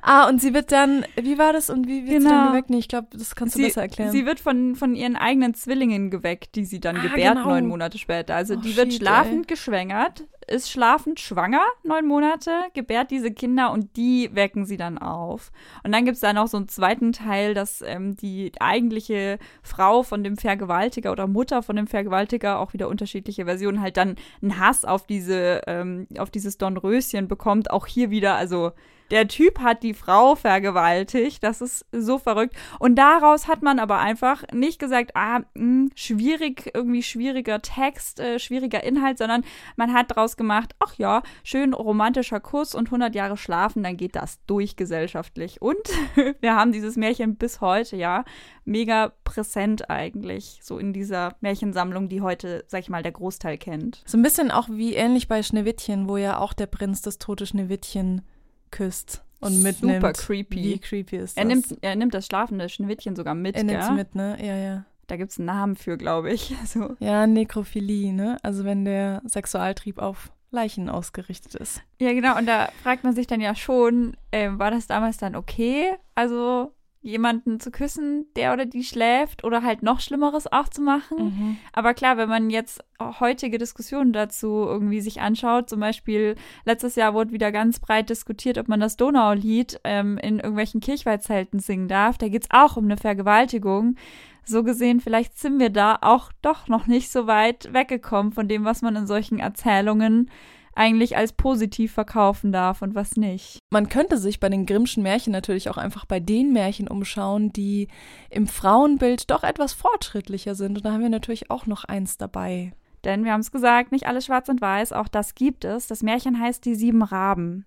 [SPEAKER 1] Ah, und sie wird dann, wie war das und wie wird genau. sie dann genau. geweckt? Nee, ich glaube, das kannst du
[SPEAKER 2] sie,
[SPEAKER 1] besser erklären.
[SPEAKER 2] Sie wird von, von ihren eigenen Zwillingen geweckt, die sie dann ah, gebärt genau. neun Monate später. Also oh, die wird shit, schlafend ey. geschwängert, ist schlafend schwanger, neun Monate, gebärt diese Kinder und die wecken sie dann auf. Und dann gibt es da noch so einen zweiten Teil, dass ähm, die eigentliche Frau von dem Vergewaltiger oder Mutter von dem Vergewaltiger, auch wieder unterschiedliche Versionen, halt dann einen Hass auf diese, ähm, auf dieses Dornröschen bekommt. Auch hier wieder, also der Typ hat die Frau vergewaltigt. Das ist so verrückt. Und daraus hat man aber einfach nicht gesagt, ah, mh, hm, schwierig, irgendwie schwieriger Text, äh, schwieriger Inhalt, sondern man hat daraus gemacht, ach ja, schön romantischer Kuss und 100 Jahre schlafen, dann geht das durch gesellschaftlich. Und wir haben dieses Märchen bis heute, ja, mega präsent eigentlich, so in dieser Märchensammlung, die heute, sag ich mal, der Großteil kennt.
[SPEAKER 1] So ein bisschen auch wie ähnlich bei Schneewittchen, wo ja auch der Prinz das tote Schneewittchen küsst und mitnimmt.
[SPEAKER 2] Super creepy.
[SPEAKER 1] Wie creepy ist
[SPEAKER 2] das? Er nimmt, er nimmt das schlafende Schneewittchen sogar mit,
[SPEAKER 1] Er nimmt
[SPEAKER 2] sie
[SPEAKER 1] mit, ne? Ja, ja.
[SPEAKER 2] Da gibt es einen Namen für, glaube ich. So.
[SPEAKER 1] Ja, Nekrophilie, ne? Also wenn der Sexualtrieb auf Leichen ausgerichtet ist.
[SPEAKER 2] Ja, genau. Und da fragt man sich dann ja schon, äh, war das damals dann okay? Also jemanden zu küssen, der oder die schläft oder halt noch Schlimmeres auch zu machen. Mhm. Aber klar, wenn man jetzt heutige Diskussionen dazu irgendwie sich anschaut, zum Beispiel letztes Jahr wurde wieder ganz breit diskutiert, ob man das Donaulied ähm, in irgendwelchen Kirchweihzelten singen darf. Da geht es auch um eine Vergewaltigung. So gesehen, vielleicht sind wir da auch doch noch nicht so weit weggekommen von dem, was man in solchen Erzählungen eigentlich als positiv verkaufen darf und was nicht.
[SPEAKER 1] Man könnte sich bei den Grimmschen Märchen natürlich auch einfach bei den Märchen umschauen, die im Frauenbild doch etwas fortschrittlicher sind. Und da haben wir natürlich auch noch eins dabei.
[SPEAKER 2] Denn wir haben es gesagt, nicht alles schwarz und weiß, auch das gibt es. Das Märchen heißt Die sieben Raben.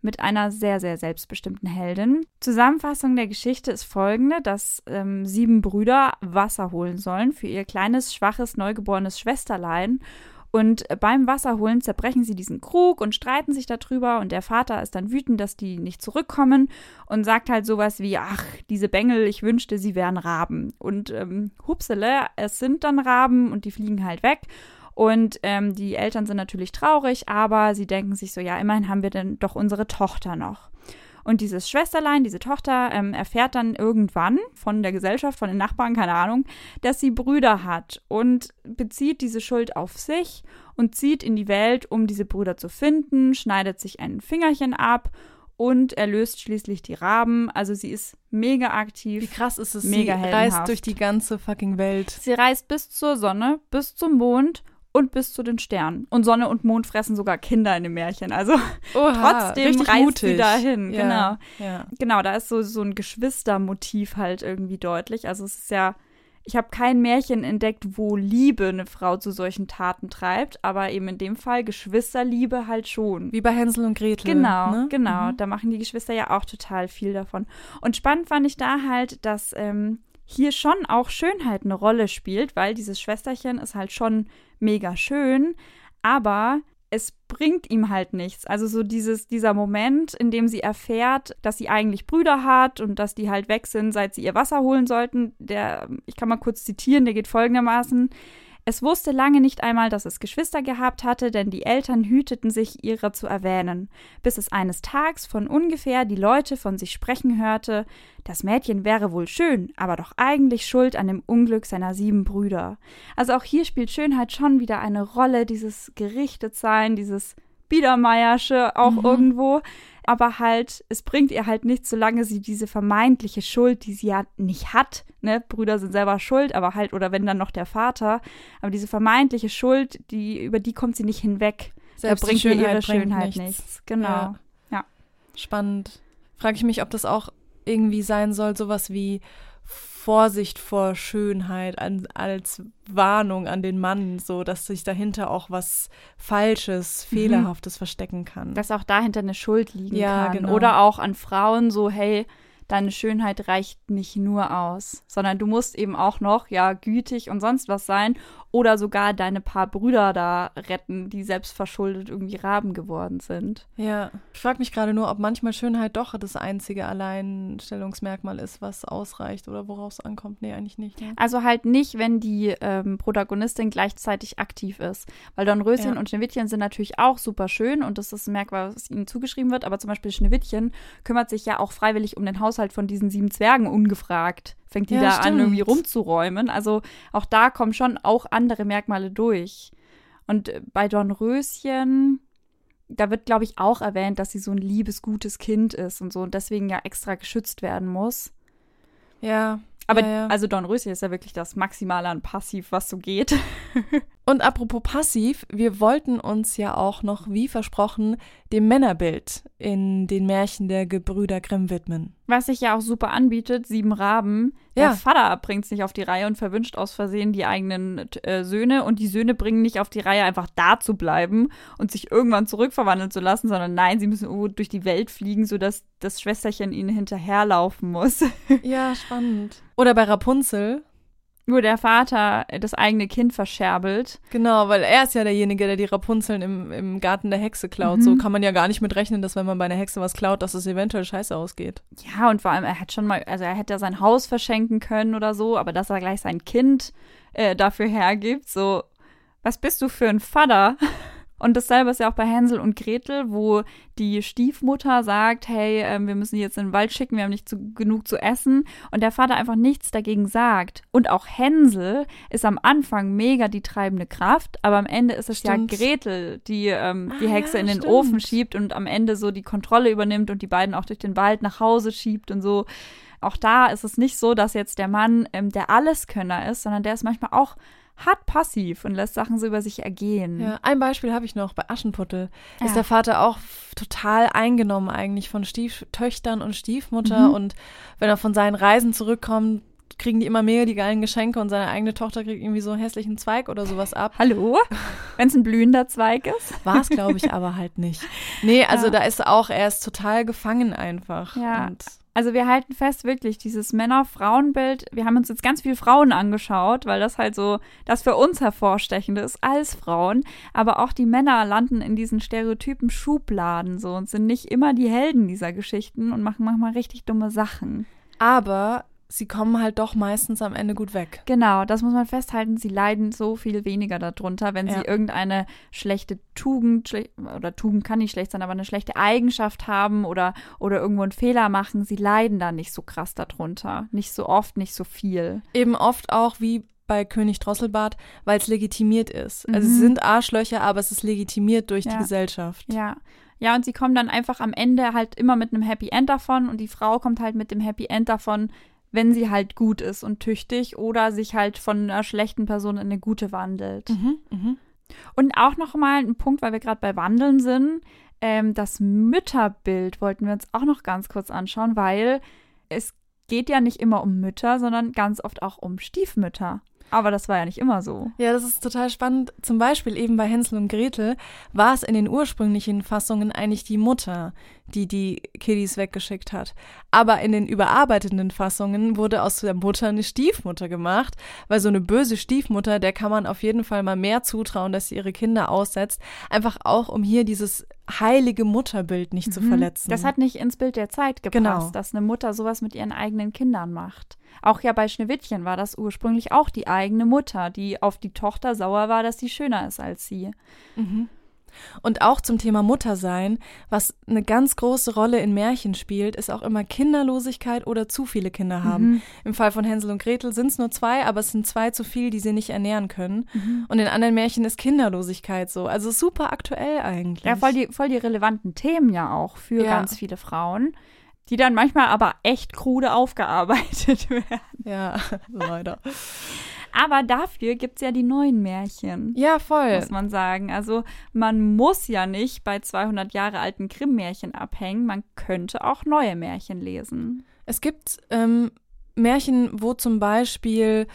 [SPEAKER 2] Mit einer sehr, sehr selbstbestimmten Heldin. Zusammenfassung der Geschichte ist folgende, dass ähm, sieben Brüder Wasser holen sollen für ihr kleines, schwaches, neugeborenes Schwesterlein und beim Wasserholen zerbrechen sie diesen Krug und streiten sich darüber. Und der Vater ist dann wütend, dass die nicht zurückkommen und sagt halt sowas wie: Ach, diese Bengel, ich wünschte, sie wären Raben. Und ähm, hupsele, es sind dann Raben und die fliegen halt weg. Und ähm, die Eltern sind natürlich traurig, aber sie denken sich so: Ja, immerhin haben wir denn doch unsere Tochter noch. Und dieses Schwesterlein, diese Tochter, ähm, erfährt dann irgendwann von der Gesellschaft, von den Nachbarn, keine Ahnung, dass sie Brüder hat und bezieht diese Schuld auf sich und zieht in die Welt, um diese Brüder zu finden, schneidet sich ein Fingerchen ab und erlöst schließlich die Raben. Also sie ist mega aktiv.
[SPEAKER 1] Wie krass ist es?
[SPEAKER 2] Mega
[SPEAKER 1] sie
[SPEAKER 2] heldenhaft.
[SPEAKER 1] reist durch die ganze fucking Welt.
[SPEAKER 2] Sie reist bis zur Sonne, bis zum Mond und bis zu den Sternen. Und Sonne und Mond fressen sogar Kinder in dem Märchen. Also
[SPEAKER 1] Oha,
[SPEAKER 2] trotzdem reist
[SPEAKER 1] mutig.
[SPEAKER 2] sie dahin.
[SPEAKER 1] Ja,
[SPEAKER 2] Genau.
[SPEAKER 1] Ja.
[SPEAKER 2] Genau, da ist so, so ein Geschwistermotiv halt irgendwie deutlich. Also es ist ja, ich habe kein Märchen entdeckt, wo Liebe eine Frau zu solchen Taten treibt, aber eben in dem Fall Geschwisterliebe halt schon.
[SPEAKER 1] Wie bei Hänsel und Gretel.
[SPEAKER 2] Genau,
[SPEAKER 1] ne?
[SPEAKER 2] genau.
[SPEAKER 1] Mhm.
[SPEAKER 2] Da machen die Geschwister ja auch total viel davon. Und spannend fand ich da halt, dass ähm, hier schon auch Schönheit eine Rolle spielt, weil dieses Schwesterchen ist halt schon mega schön, aber es bringt ihm halt nichts. Also so dieses, dieser Moment, in dem sie erfährt, dass sie eigentlich Brüder hat und dass die halt weg sind, seit sie ihr Wasser holen sollten, der, ich kann mal kurz zitieren, der geht folgendermaßen. Es wusste lange nicht einmal, dass es Geschwister gehabt hatte, denn die Eltern hüteten sich, ihre zu erwähnen, bis es eines Tags von ungefähr die Leute von sich sprechen hörte, das Mädchen wäre wohl schön, aber doch eigentlich schuld an dem Unglück seiner sieben Brüder. Also auch hier spielt Schönheit schon wieder eine Rolle, dieses Gerichtetsein, dieses Biedermeiersche auch
[SPEAKER 1] Mhm.
[SPEAKER 2] irgendwo. Aber halt, es bringt ihr halt nichts, solange sie diese vermeintliche Schuld, die sie ja nicht hat, ne, Brüder sind selber schuld, aber halt, oder wenn dann noch der Vater, aber diese vermeintliche Schuld, die, über die kommt sie nicht hinweg.
[SPEAKER 1] Selbst
[SPEAKER 2] da bringt
[SPEAKER 1] die
[SPEAKER 2] ihr ihre
[SPEAKER 1] Schönheit bringt
[SPEAKER 2] Schönheit
[SPEAKER 1] nichts.
[SPEAKER 2] nichts. Genau.
[SPEAKER 1] Ja. Spannend. Frage ich mich, ob das auch irgendwie sein soll, sowas wie Vorsicht vor Schönheit an, als Warnung an den Mann, so dass sich dahinter auch was Falsches,
[SPEAKER 2] Mhm.
[SPEAKER 1] Fehlerhaftes verstecken kann.
[SPEAKER 2] Dass auch dahinter eine Schuld liegen
[SPEAKER 1] Ja,
[SPEAKER 2] kann.
[SPEAKER 1] genau.
[SPEAKER 2] Oder auch an Frauen so, hey, deine Schönheit reicht nicht nur aus, sondern du musst eben auch noch, ja, gütig und sonst was sein oder sogar deine paar Brüder da retten, die selbst verschuldet irgendwie Raben geworden sind.
[SPEAKER 1] Ja, ich frage mich gerade nur, ob manchmal Schönheit doch das einzige Alleinstellungsmerkmal ist, was ausreicht oder worauf es ankommt. Nee, eigentlich nicht. Ne?
[SPEAKER 2] Also halt nicht, wenn die ähm, Protagonistin gleichzeitig aktiv ist. Weil Dornröschen
[SPEAKER 1] Ja.
[SPEAKER 2] und Schneewittchen sind natürlich auch super schön und das ist ein Merkmal, was ihnen zugeschrieben wird. Aber zum Beispiel Schneewittchen kümmert sich ja auch freiwillig um den Haushalt von diesen sieben Zwergen ungefragt. Fängt die
[SPEAKER 1] Ja,
[SPEAKER 2] da an,
[SPEAKER 1] stimmt.
[SPEAKER 2] irgendwie rumzuräumen. Also auch da kommen schon auch andere Merkmale durch. Und äh, bei Dornröschen, da wird, glaube ich, auch erwähnt, dass sie so ein liebes, gutes Kind ist und so und deswegen ja extra geschützt werden muss.
[SPEAKER 1] Ja.
[SPEAKER 2] Aber
[SPEAKER 1] ja, ja.
[SPEAKER 2] also Dornröschen ist ja wirklich das Maximale an Passiv, was so geht.
[SPEAKER 1] Und apropos passiv, wir wollten uns ja auch noch, wie versprochen, dem Männerbild in den Märchen der Gebrüder Grimm widmen.
[SPEAKER 2] Was sich ja auch super anbietet, sieben Raben.
[SPEAKER 1] Ja.
[SPEAKER 2] Der Vater bringt es nicht auf die Reihe und verwünscht aus Versehen die eigenen äh, Söhne. Und die Söhne bringen nicht auf die Reihe, einfach da zu bleiben und sich irgendwann zurückverwandeln zu lassen, sondern nein, sie müssen irgendwo durch die Welt fliegen, sodass das Schwesterchen ihnen hinterherlaufen muss.
[SPEAKER 1] Ja, spannend. Oder bei Rapunzel.
[SPEAKER 2] Nur der Vater äh, das eigene Kind verscherbelt.
[SPEAKER 1] Genau, weil er ist ja derjenige, der die Rapunzeln im, im Garten der Hexe klaut.
[SPEAKER 2] Mhm.
[SPEAKER 1] So kann man ja gar nicht mit rechnen, dass wenn man bei einer Hexe was klaut, dass es eventuell scheiße ausgeht.
[SPEAKER 2] Ja, und vor allem, er hat schon mal, also er hätte ja sein Haus verschenken können oder so, aber dass er gleich sein Kind äh, dafür hergibt, so, was bist du für ein Vater? Und dasselbe ist ja auch bei Hänsel und Gretel, wo die Stiefmutter sagt, hey, ähm, wir müssen die jetzt in den Wald schicken, wir haben nicht zu, genug zu essen. Und der Vater einfach nichts dagegen sagt. Und auch Hänsel ist am Anfang mega die treibende Kraft, aber am Ende ist es
[SPEAKER 1] Stimmt.
[SPEAKER 2] ja Gretel, die ähm, die
[SPEAKER 1] Ah,
[SPEAKER 2] Hexe
[SPEAKER 1] ja,
[SPEAKER 2] in den
[SPEAKER 1] stimmt.
[SPEAKER 2] Ofen schiebt und am Ende so die Kontrolle übernimmt und die beiden auch durch den Wald nach Hause schiebt und so. Auch da ist es nicht so, dass jetzt der Mann ähm, der Alleskönner ist, sondern der ist manchmal auch hart passiv und lässt Sachen so über sich ergehen.
[SPEAKER 1] Ja, ein Beispiel habe ich noch. Bei Aschenputtel
[SPEAKER 2] Ja.
[SPEAKER 1] ist der Vater auch total eingenommen eigentlich von Stieftöchtern und Stiefmutter.
[SPEAKER 2] Mhm.
[SPEAKER 1] Und wenn er von seinen Reisen zurückkommt, kriegen die immer mega die geilen Geschenke und seine eigene Tochter kriegt irgendwie so einen hässlichen Zweig oder sowas ab.
[SPEAKER 2] Hallo? Wenn es ein blühender Zweig ist.
[SPEAKER 1] War es, glaube ich, aber halt nicht. Nee, also
[SPEAKER 2] Ja.
[SPEAKER 1] da ist er auch, er ist total gefangen einfach.
[SPEAKER 2] Ja. Also wir halten fest, wirklich, dieses Männer-Frauen-Bild, wir haben uns jetzt ganz viel Frauen angeschaut, weil das halt so das für uns hervorstechende ist als Frauen. Aber auch die Männer landen in diesen stereotypen Schubladen so und sind nicht immer die Helden dieser Geschichten und machen manchmal richtig dumme Sachen.
[SPEAKER 1] aber sie kommen halt doch meistens am Ende gut weg.
[SPEAKER 2] Genau, das muss man festhalten. Sie leiden so viel weniger darunter, wenn sie
[SPEAKER 1] Ja.
[SPEAKER 2] irgendeine schlechte Tugend, schle oder Tugend kann nicht schlecht sein, aber eine schlechte Eigenschaft haben oder, oder irgendwo einen Fehler machen. Sie leiden da nicht so krass darunter. Nicht so oft, nicht so viel.
[SPEAKER 1] Eben oft auch wie bei König Drosselbart, weil es legitimiert ist. Also
[SPEAKER 2] Mhm.
[SPEAKER 1] sie sind Arschlöcher, aber es ist legitimiert durch die
[SPEAKER 2] Ja.
[SPEAKER 1] Gesellschaft.
[SPEAKER 2] Ja. Ja, und sie kommen dann einfach am Ende halt immer mit einem Happy End davon und die Frau kommt halt mit dem Happy End davon, wenn sie halt gut ist und tüchtig oder sich halt von einer schlechten Person in eine gute wandelt.
[SPEAKER 1] Mhm, mhm.
[SPEAKER 2] Und auch noch mal ein Punkt, weil wir gerade bei Wandeln sind. Ähm, das Mütterbild wollten wir uns auch noch ganz kurz anschauen, weil es geht ja nicht immer um Mütter, sondern ganz oft auch um Stiefmütter. Aber das war ja nicht immer so.
[SPEAKER 1] Ja, das ist total spannend. Zum Beispiel eben bei Hänsel und Gretel war es in den ursprünglichen Fassungen eigentlich die Mutter, die die Kiddies weggeschickt hat. Aber in den überarbeitenden Fassungen wurde aus der Mutter eine Stiefmutter gemacht, weil so eine böse Stiefmutter, der kann man auf jeden Fall mal mehr zutrauen, dass sie ihre Kinder aussetzt. Einfach auch, um hier dieses heilige Mutterbild nicht zu
[SPEAKER 2] Mhm.
[SPEAKER 1] verletzen.
[SPEAKER 2] Das hat nicht ins Bild der Zeit gepasst,
[SPEAKER 1] Genau.
[SPEAKER 2] dass eine Mutter sowas mit ihren eigenen Kindern macht. Auch ja bei Schneewittchen war das ursprünglich auch die eigene Mutter, die auf die Tochter sauer war, dass sie schöner ist als sie.
[SPEAKER 1] Mhm. Und auch zum Thema Muttersein, was eine ganz große Rolle in Märchen spielt, ist auch immer Kinderlosigkeit oder zu viele Kinder haben.
[SPEAKER 2] Mhm.
[SPEAKER 1] Im Fall von Hänsel und Gretel sind es nur zwei, aber es sind zwei zu viel, die sie nicht ernähren können.
[SPEAKER 2] Mhm.
[SPEAKER 1] Und in anderen Märchen ist Kinderlosigkeit so. Also super aktuell eigentlich.
[SPEAKER 2] Ja, voll die, voll die relevanten Themen ja auch für
[SPEAKER 1] Ja.
[SPEAKER 2] ganz viele Frauen, die dann manchmal aber echt krude aufgearbeitet werden.
[SPEAKER 1] Ja, leider.
[SPEAKER 2] Aber dafür gibt es ja die neuen Märchen.
[SPEAKER 1] Ja, voll.
[SPEAKER 2] Muss man sagen. Also man muss ja nicht bei 200 Jahre alten Grimm-Märchen abhängen. Man könnte auch neue Märchen lesen.
[SPEAKER 1] Es gibt ähm, Märchen, wo zum Beispiel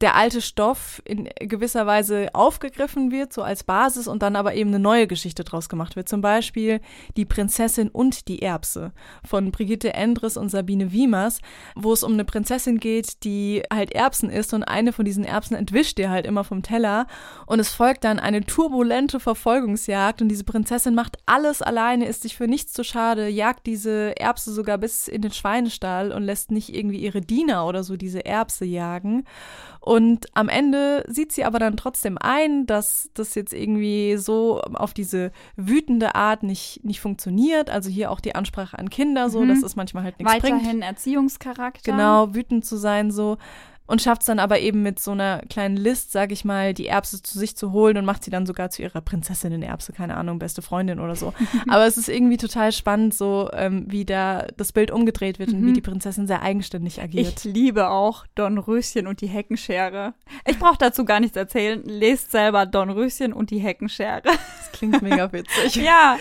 [SPEAKER 1] der alte Stoff in gewisser Weise aufgegriffen wird, so als Basis und dann aber eben eine neue Geschichte draus gemacht wird. Zum Beispiel Die Prinzessin und die Erbse von Brigitte Endres und Sabine Wiemers, wo es um eine Prinzessin geht, die halt Erbsen isst und eine von diesen Erbsen entwischt ihr halt immer vom Teller und es folgt dann eine turbulente Verfolgungsjagd und diese Prinzessin macht alles alleine, ist sich für nichts zu schade, jagt diese Erbse sogar bis in den Schweinestall und lässt nicht irgendwie ihre Diener oder so diese Erbse jagen. Und am Ende sieht sie aber dann trotzdem ein, dass das jetzt irgendwie so auf diese wütende Art nicht, nicht funktioniert. Also hier auch die Ansprache an Kinder so,
[SPEAKER 2] Mhm.
[SPEAKER 1] dass es manchmal halt nichts
[SPEAKER 2] Weiterhin
[SPEAKER 1] bringt.
[SPEAKER 2] Erziehungscharakter.
[SPEAKER 1] Genau, wütend zu sein so. Und schafft es dann aber eben mit so einer kleinen List, sag ich mal, die Erbse zu sich zu holen und macht sie dann sogar zu ihrer Prinzessinnen-Erbse, keine Ahnung, beste Freundin oder so. aber es ist irgendwie total spannend, so ähm, wie da das Bild umgedreht wird und
[SPEAKER 2] Mhm.
[SPEAKER 1] wie die Prinzessin sehr eigenständig agiert.
[SPEAKER 2] Ich liebe auch Don Röschen und die Heckenschere. Ich brauche dazu gar nichts erzählen. Lest selber Don Röschen und die Heckenschere.
[SPEAKER 1] Das klingt mega witzig.
[SPEAKER 2] ja,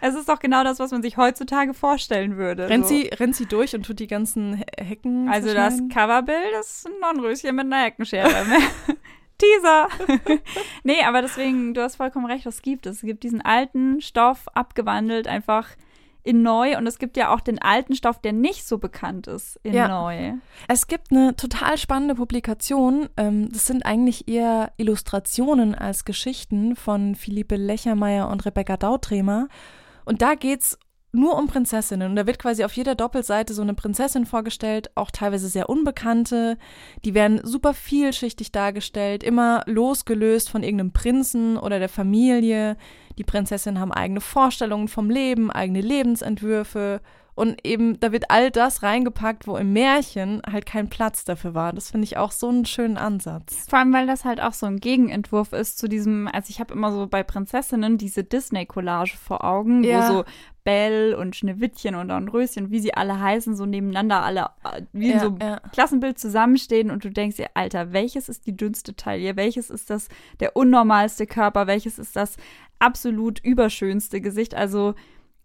[SPEAKER 2] es ist doch genau das, was man sich heutzutage vorstellen würde.
[SPEAKER 1] Rennt,
[SPEAKER 2] so.
[SPEAKER 1] sie, rennt sie durch und tut die ganzen He- Hecken
[SPEAKER 2] Also das? Coverbild ist ein Dornröschen mit einer Heckenschere. Teaser. nee, aber deswegen, du hast vollkommen recht, das gibt es. Es gibt diesen alten Stoff abgewandelt einfach in neu und es gibt ja auch den alten Stoff, der nicht so bekannt ist, in
[SPEAKER 1] Ja.
[SPEAKER 2] neu.
[SPEAKER 1] Es gibt eine total spannende Publikation. Ähm, das sind eigentlich eher Illustrationen als Geschichten von Philippe Lechermeier und Rebecca Dautremer. Und da geht's nur um Prinzessinnen. Und da wird quasi auf jeder Doppelseite so eine Prinzessin vorgestellt, auch teilweise sehr unbekannte. Die werden super vielschichtig dargestellt, immer losgelöst von irgendeinem Prinzen oder der Familie. Die Prinzessinnen haben eigene Vorstellungen vom Leben, eigene Lebensentwürfe. Und eben, da wird all das reingepackt, wo im Märchen halt kein Platz dafür war. Das finde ich auch so einen schönen Ansatz.
[SPEAKER 2] Vor allem, weil das halt auch so ein Gegenentwurf ist zu diesem, also ich habe immer so bei Prinzessinnen diese Disney-Collage vor Augen, ja. wo so Belle und Schneewittchen und Dornröschen, wie sie alle heißen, so nebeneinander alle äh, wie ja, in so ja. Klassenbild zusammenstehen und du denkst dir, Alter, welches ist die dünnste Taille? Welches ist das der unnormalste Körper? Welches ist das absolut überschönste Gesicht? Also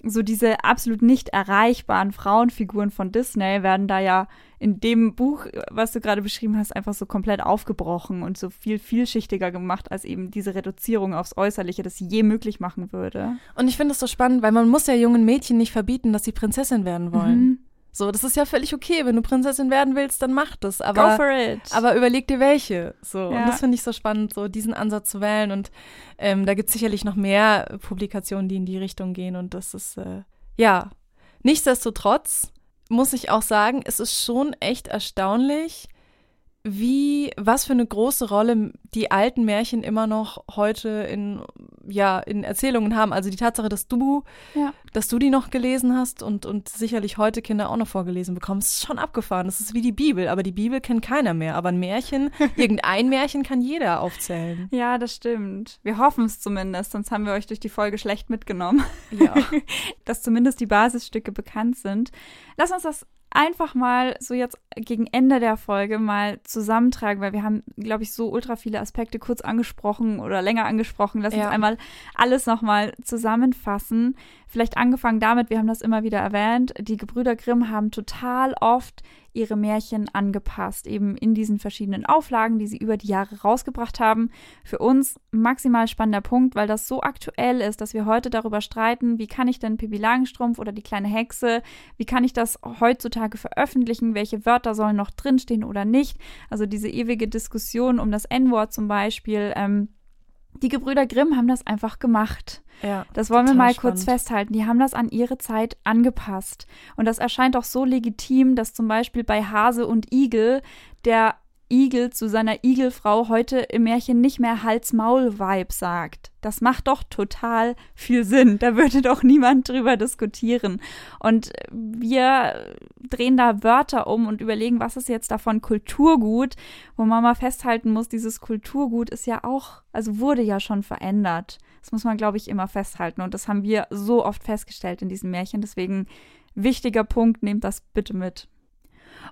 [SPEAKER 2] so diese absolut nicht erreichbaren Frauenfiguren von Disney werden da ja in dem Buch, was du gerade beschrieben hast, einfach so komplett aufgebrochen und so viel vielschichtiger gemacht, als eben diese Reduzierung aufs Äußerliche das je möglich machen würde.
[SPEAKER 1] Und ich finde es so spannend, weil man muss ja jungen Mädchen nicht verbieten, dass sie Prinzessin werden wollen. Mhm. So, das ist ja völlig okay. Wenn du Prinzessin werden willst, dann mach das. Aber,
[SPEAKER 2] Go for it.
[SPEAKER 1] aber überleg dir welche. So. Ja. Und das finde ich so spannend, so diesen Ansatz zu wählen. Und ähm, da gibt es sicherlich noch mehr Publikationen, die in die Richtung gehen. Und das ist, äh, ja. Nichtsdestotrotz muss ich auch sagen, es ist schon echt erstaunlich, wie, was für eine große Rolle die alten Märchen immer noch heute in, ja, in Erzählungen haben. Also die Tatsache, dass du, ja. dass du die noch gelesen hast und, und sicherlich heute Kinder auch noch vorgelesen bekommen, ist schon abgefahren. Das ist wie die Bibel, aber die Bibel kennt keiner mehr. Aber ein Märchen, irgendein Märchen kann jeder aufzählen.
[SPEAKER 2] Ja, das stimmt. Wir hoffen es zumindest, sonst haben wir euch durch die Folge schlecht mitgenommen.
[SPEAKER 1] Ja.
[SPEAKER 2] dass zumindest die Basisstücke bekannt sind. Lass uns das einfach mal so jetzt gegen Ende der Folge mal zusammentragen, weil wir haben, glaube ich, so ultra viele Aspekte kurz angesprochen oder länger angesprochen. Lass ja. uns einmal alles nochmal zusammenfassen. Vielleicht angefangen damit, wir haben das immer wieder erwähnt, die Gebrüder Grimm haben total oft ihre Märchen angepasst, eben in diesen verschiedenen Auflagen, die sie über die Jahre rausgebracht haben. Für uns maximal spannender Punkt, weil das so aktuell ist, dass wir heute darüber streiten, wie kann ich denn Pippi Langstrumpf oder die kleine Hexe, wie kann ich das heutzutage veröffentlichen, welche Wörter sollen noch drinstehen oder nicht. Also diese ewige Diskussion um das N-Wort zum Beispiel. Ähm, die Gebrüder Grimm haben das einfach gemacht.
[SPEAKER 1] Ja,
[SPEAKER 2] das wollen wir mal spannend. kurz festhalten. Die haben das an ihre Zeit angepasst. Und das erscheint auch so legitim, dass zum Beispiel bei Hase und Igel der Igel zu seiner Igelfrau heute im Märchen nicht mehr Hals-Maul-Vibe sagt. Das macht doch total viel Sinn. Da würde doch niemand drüber diskutieren. Und wir drehen da Wörter um und überlegen, was ist jetzt davon Kulturgut, wo man mal festhalten muss, dieses Kulturgut ist ja auch, also wurde ja schon verändert. Das muss man, glaube ich, immer festhalten. Und das haben wir so oft festgestellt in diesem Märchen. Deswegen wichtiger Punkt, nehmt das bitte mit.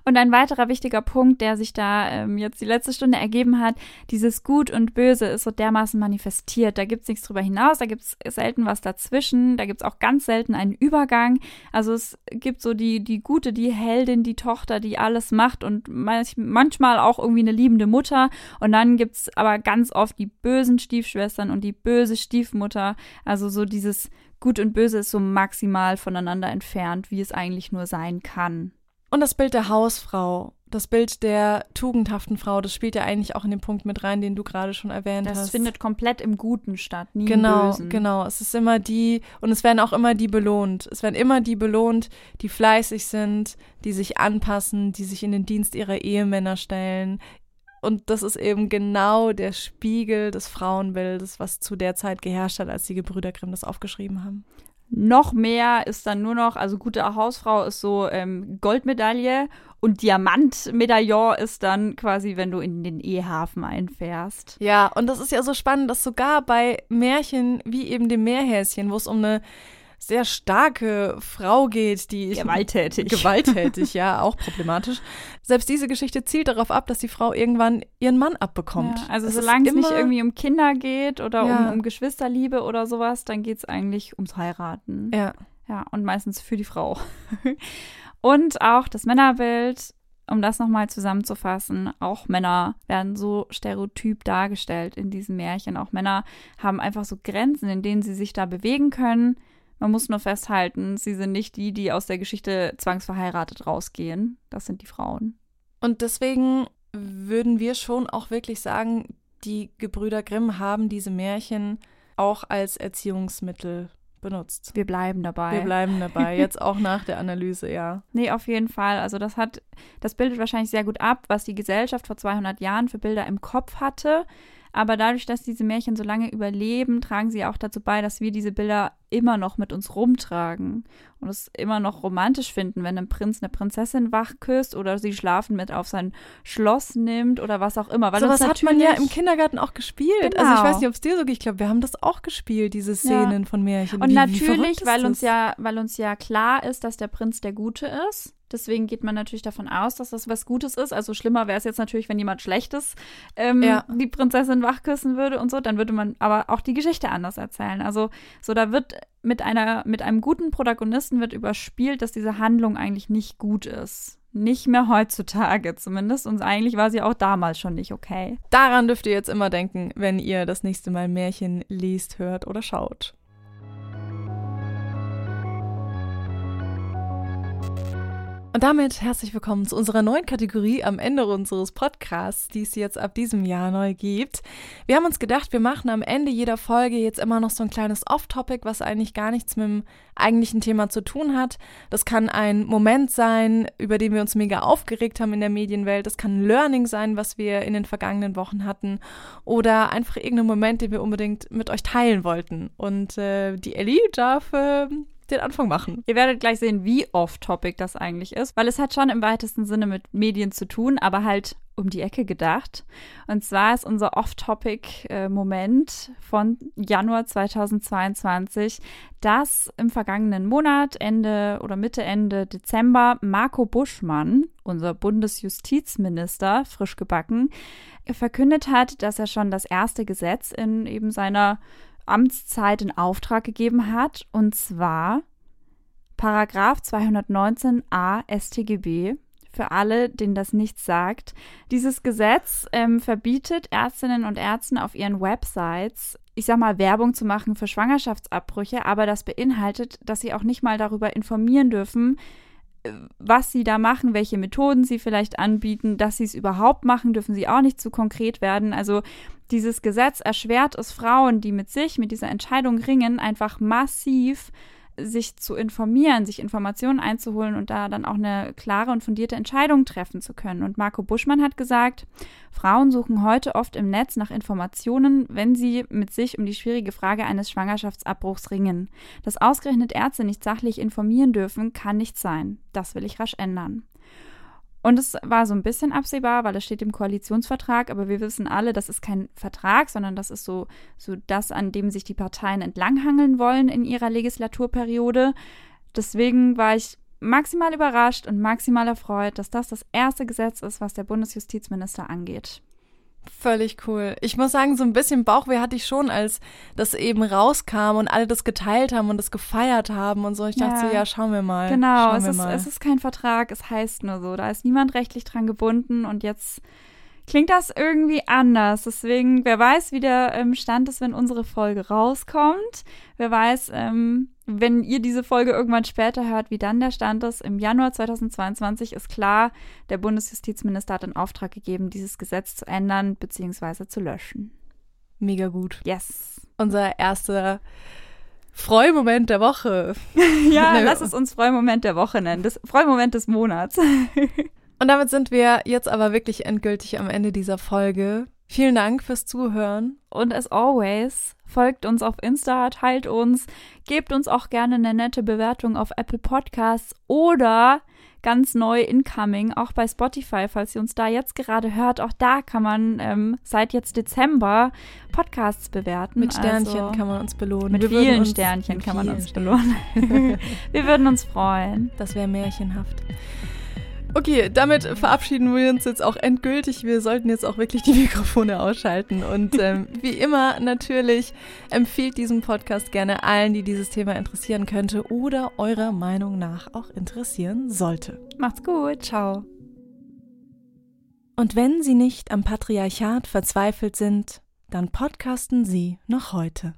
[SPEAKER 2] Und ein weiterer wichtiger Punkt, der sich da ähm, jetzt die letzte Stunde ergeben hat, dieses Gut und Böse ist so dermaßen manifestiert. Da gibt es nichts drüber hinaus, da gibt es selten was dazwischen, da gibt es auch ganz selten einen Übergang. Also es gibt so die, die Gute, die Heldin, die Tochter, die alles macht und manchmal auch irgendwie eine liebende Mutter. Und dann gibt es aber ganz oft die bösen Stiefschwestern und die böse Stiefmutter. Also so dieses Gut und Böse ist so maximal voneinander entfernt, wie es eigentlich nur sein kann.
[SPEAKER 1] Und das Bild der Hausfrau, das Bild der tugendhaften Frau, das spielt ja eigentlich auch in den Punkt mit rein, den du gerade schon erwähnt
[SPEAKER 2] das
[SPEAKER 1] hast.
[SPEAKER 2] Das findet komplett im Guten statt, nie
[SPEAKER 1] genau,
[SPEAKER 2] im Bösen.
[SPEAKER 1] Genau, es ist immer die, und es werden auch immer die belohnt. Es werden immer die belohnt, die fleißig sind, die sich anpassen, die sich in den Dienst ihrer Ehemänner stellen. Und das ist eben genau der Spiegel des Frauenbildes, was zu der Zeit geherrscht hat, als die Gebrüder Grimm das aufgeschrieben haben.
[SPEAKER 2] Noch mehr ist dann nur noch, also gute Hausfrau ist so ähm, Goldmedaille und Diamantmedaillon ist dann quasi, wenn du in den Ehehafen einfährst.
[SPEAKER 1] Ja, und das ist ja so spannend, dass sogar bei Märchen wie eben dem Meerhäschen, wo es um eine sehr starke Frau geht, die
[SPEAKER 2] gewalttätig.
[SPEAKER 1] Gewalttätig, ja, auch problematisch. Selbst diese Geschichte zielt darauf ab, dass die Frau irgendwann ihren Mann abbekommt. Ja,
[SPEAKER 2] also es solange es nicht irgendwie um Kinder geht oder ja. um, um Geschwisterliebe oder sowas, dann geht es eigentlich ums Heiraten.
[SPEAKER 1] Ja.
[SPEAKER 2] Ja, und meistens für die Frau. und auch das Männerbild um das nochmal zusammenzufassen, auch Männer werden so stereotyp dargestellt in diesem Märchen. Auch Männer haben einfach so Grenzen, in denen sie sich da bewegen können. Man muss nur festhalten, sie sind nicht die, die aus der Geschichte zwangsverheiratet rausgehen. Das sind die Frauen.
[SPEAKER 1] Und deswegen würden wir schon auch wirklich sagen, die Gebrüder Grimm haben diese Märchen auch als Erziehungsmittel benutzt.
[SPEAKER 2] Wir bleiben dabei.
[SPEAKER 1] Wir bleiben dabei, jetzt auch nach der Analyse, ja.
[SPEAKER 2] Nee, auf jeden Fall. Also das hat, das bildet wahrscheinlich sehr gut ab, was die Gesellschaft vor 200 Jahren für Bilder im Kopf hatte. Aber dadurch, dass diese Märchen so lange überleben, tragen sie auch dazu bei, dass wir diese Bilder immer noch mit uns rumtragen und es immer noch romantisch finden, wenn ein Prinz eine Prinzessin wach küsst oder sie schlafen mit auf sein Schloss nimmt oder was auch immer.
[SPEAKER 1] Weil so was hat man ja im Kindergarten auch gespielt. Genau. Also ich genau. weiß nicht, ob es dir so geht. Ich glaube, wir haben das auch gespielt, diese Szenen ja. von Märchen.
[SPEAKER 2] Und wie, natürlich, wie weil uns ja, weil uns ja klar ist, dass der Prinz der Gute ist Deswegen geht man natürlich davon aus, dass das was Gutes ist. Also schlimmer wäre es jetzt natürlich, wenn jemand Schlechtes ähm, ja. die Prinzessin wachküssen würde und so. Dann würde man aber auch die Geschichte anders erzählen. Also so, da wird mit einer, mit einem guten Protagonisten wird überspielt, dass diese Handlung eigentlich nicht gut ist. Nicht mehr heutzutage zumindest. Und eigentlich war sie auch damals schon nicht okay.
[SPEAKER 1] Daran dürft ihr jetzt immer denken, wenn ihr das nächste Mal Märchen liest, hört oder schaut. Und damit herzlich willkommen zu unserer neuen Kategorie am Ende unseres Podcasts, die es jetzt ab diesem Jahr neu gibt. Wir haben uns gedacht, wir machen am Ende jeder Folge jetzt immer noch so ein kleines Off-Topic, was eigentlich gar nichts mit dem eigentlichen Thema zu tun hat. Das kann ein Moment sein, über den wir uns mega aufgeregt haben in der Medienwelt. Das kann ein Learning sein, was wir in den vergangenen Wochen hatten. Oder einfach irgendein Moment, den wir unbedingt mit euch teilen wollten. Und äh, die Ellie darf äh, den Anfang machen.
[SPEAKER 2] Ihr werdet gleich sehen, wie off-topic das eigentlich ist, weil es hat schon im weitesten Sinne mit Medien zu tun, aber halt um die Ecke gedacht. Und zwar ist unser Off-Topic-Moment von Januar 2022, dass im vergangenen Monat, Ende oder Mitte, Ende Dezember, Marco Buschmann, unser Bundesjustizminister, frisch gebacken, verkündet hat, dass er schon das erste Gesetz in eben seiner Amtszeit in Auftrag gegeben hat, und zwar Paragraph 219a StGB. Für alle, denen das nichts sagt. Dieses Gesetz ähm, verbietet Ärztinnen und Ärzten auf ihren Websites, ich sag mal, Werbung zu machen für Schwangerschaftsabbrüche, aber das beinhaltet, dass sie auch nicht mal darüber informieren dürfen, was sie da machen, welche Methoden sie vielleicht anbieten, dass sie es überhaupt machen, dürfen sie auch nicht zu konkret werden. Also dieses Gesetz erschwert es Frauen, die mit sich, mit dieser Entscheidung ringen, einfach massiv sich zu informieren, sich Informationen einzuholen und da dann auch eine klare und fundierte Entscheidung treffen zu können. Und Marco Buschmann hat gesagt, Frauen suchen heute oft im Netz nach Informationen, wenn sie mit sich um die schwierige Frage eines Schwangerschaftsabbruchs ringen. Dass ausgerechnet Ärzte nicht sachlich informieren dürfen, kann nicht sein. Das will ich rasch ändern. Und es war so ein bisschen absehbar, weil es steht im Koalitionsvertrag, aber wir wissen alle, das ist kein Vertrag, sondern das ist so, so das, an dem sich die Parteien entlanghangeln wollen in ihrer Legislaturperiode. Deswegen war ich maximal überrascht und maximal erfreut, dass das das erste Gesetz ist, was der Bundesjustizminister angeht.
[SPEAKER 1] Völlig cool. Ich muss sagen, so ein bisschen Bauchweh hatte ich schon, als das eben rauskam und alle das geteilt haben und das gefeiert haben und so. Ich dachte ja. so, ja, schauen wir mal.
[SPEAKER 2] Genau, es ist, es ist kein Vertrag, es heißt nur so. Da ist niemand rechtlich dran gebunden und jetzt klingt das irgendwie anders. Deswegen, wer weiß, wie der ähm, Stand ist, wenn unsere Folge rauskommt. Wer weiß, ähm, wenn ihr diese Folge irgendwann später hört, wie dann der Stand ist. Im Januar 2022 ist klar, der Bundesjustizminister hat in Auftrag gegeben, dieses Gesetz zu ändern bzw. zu löschen.
[SPEAKER 1] Mega gut.
[SPEAKER 2] Yes.
[SPEAKER 1] Unser erster Freumoment der Woche.
[SPEAKER 2] ja, lass es uns Freumoment der Woche nennen. Das Freumoment des Monats.
[SPEAKER 1] Und damit sind wir jetzt aber wirklich endgültig am Ende dieser Folge. Vielen Dank fürs Zuhören.
[SPEAKER 2] Und as always, folgt uns auf Insta, teilt uns, gebt uns auch gerne eine nette Bewertung auf Apple Podcasts oder ganz neu incoming, auch bei Spotify, falls ihr uns da jetzt gerade hört. Auch da kann man ähm, seit jetzt Dezember Podcasts bewerten.
[SPEAKER 1] Mit Sternchen also, kann man uns belohnen.
[SPEAKER 2] Mit Wir vielen Sternchen kann man uns belohnen. Wir würden uns freuen.
[SPEAKER 1] Das wäre märchenhaft. Okay, damit verabschieden wir uns jetzt auch endgültig. Wir sollten jetzt auch wirklich die Mikrofone ausschalten. Und ähm, wie immer natürlich empfiehlt diesen Podcast gerne allen, die dieses Thema interessieren könnte oder eurer Meinung nach auch interessieren sollte.
[SPEAKER 2] Macht's gut. Ciao.
[SPEAKER 1] Und wenn Sie nicht am Patriarchat verzweifelt sind, dann podcasten Sie noch heute.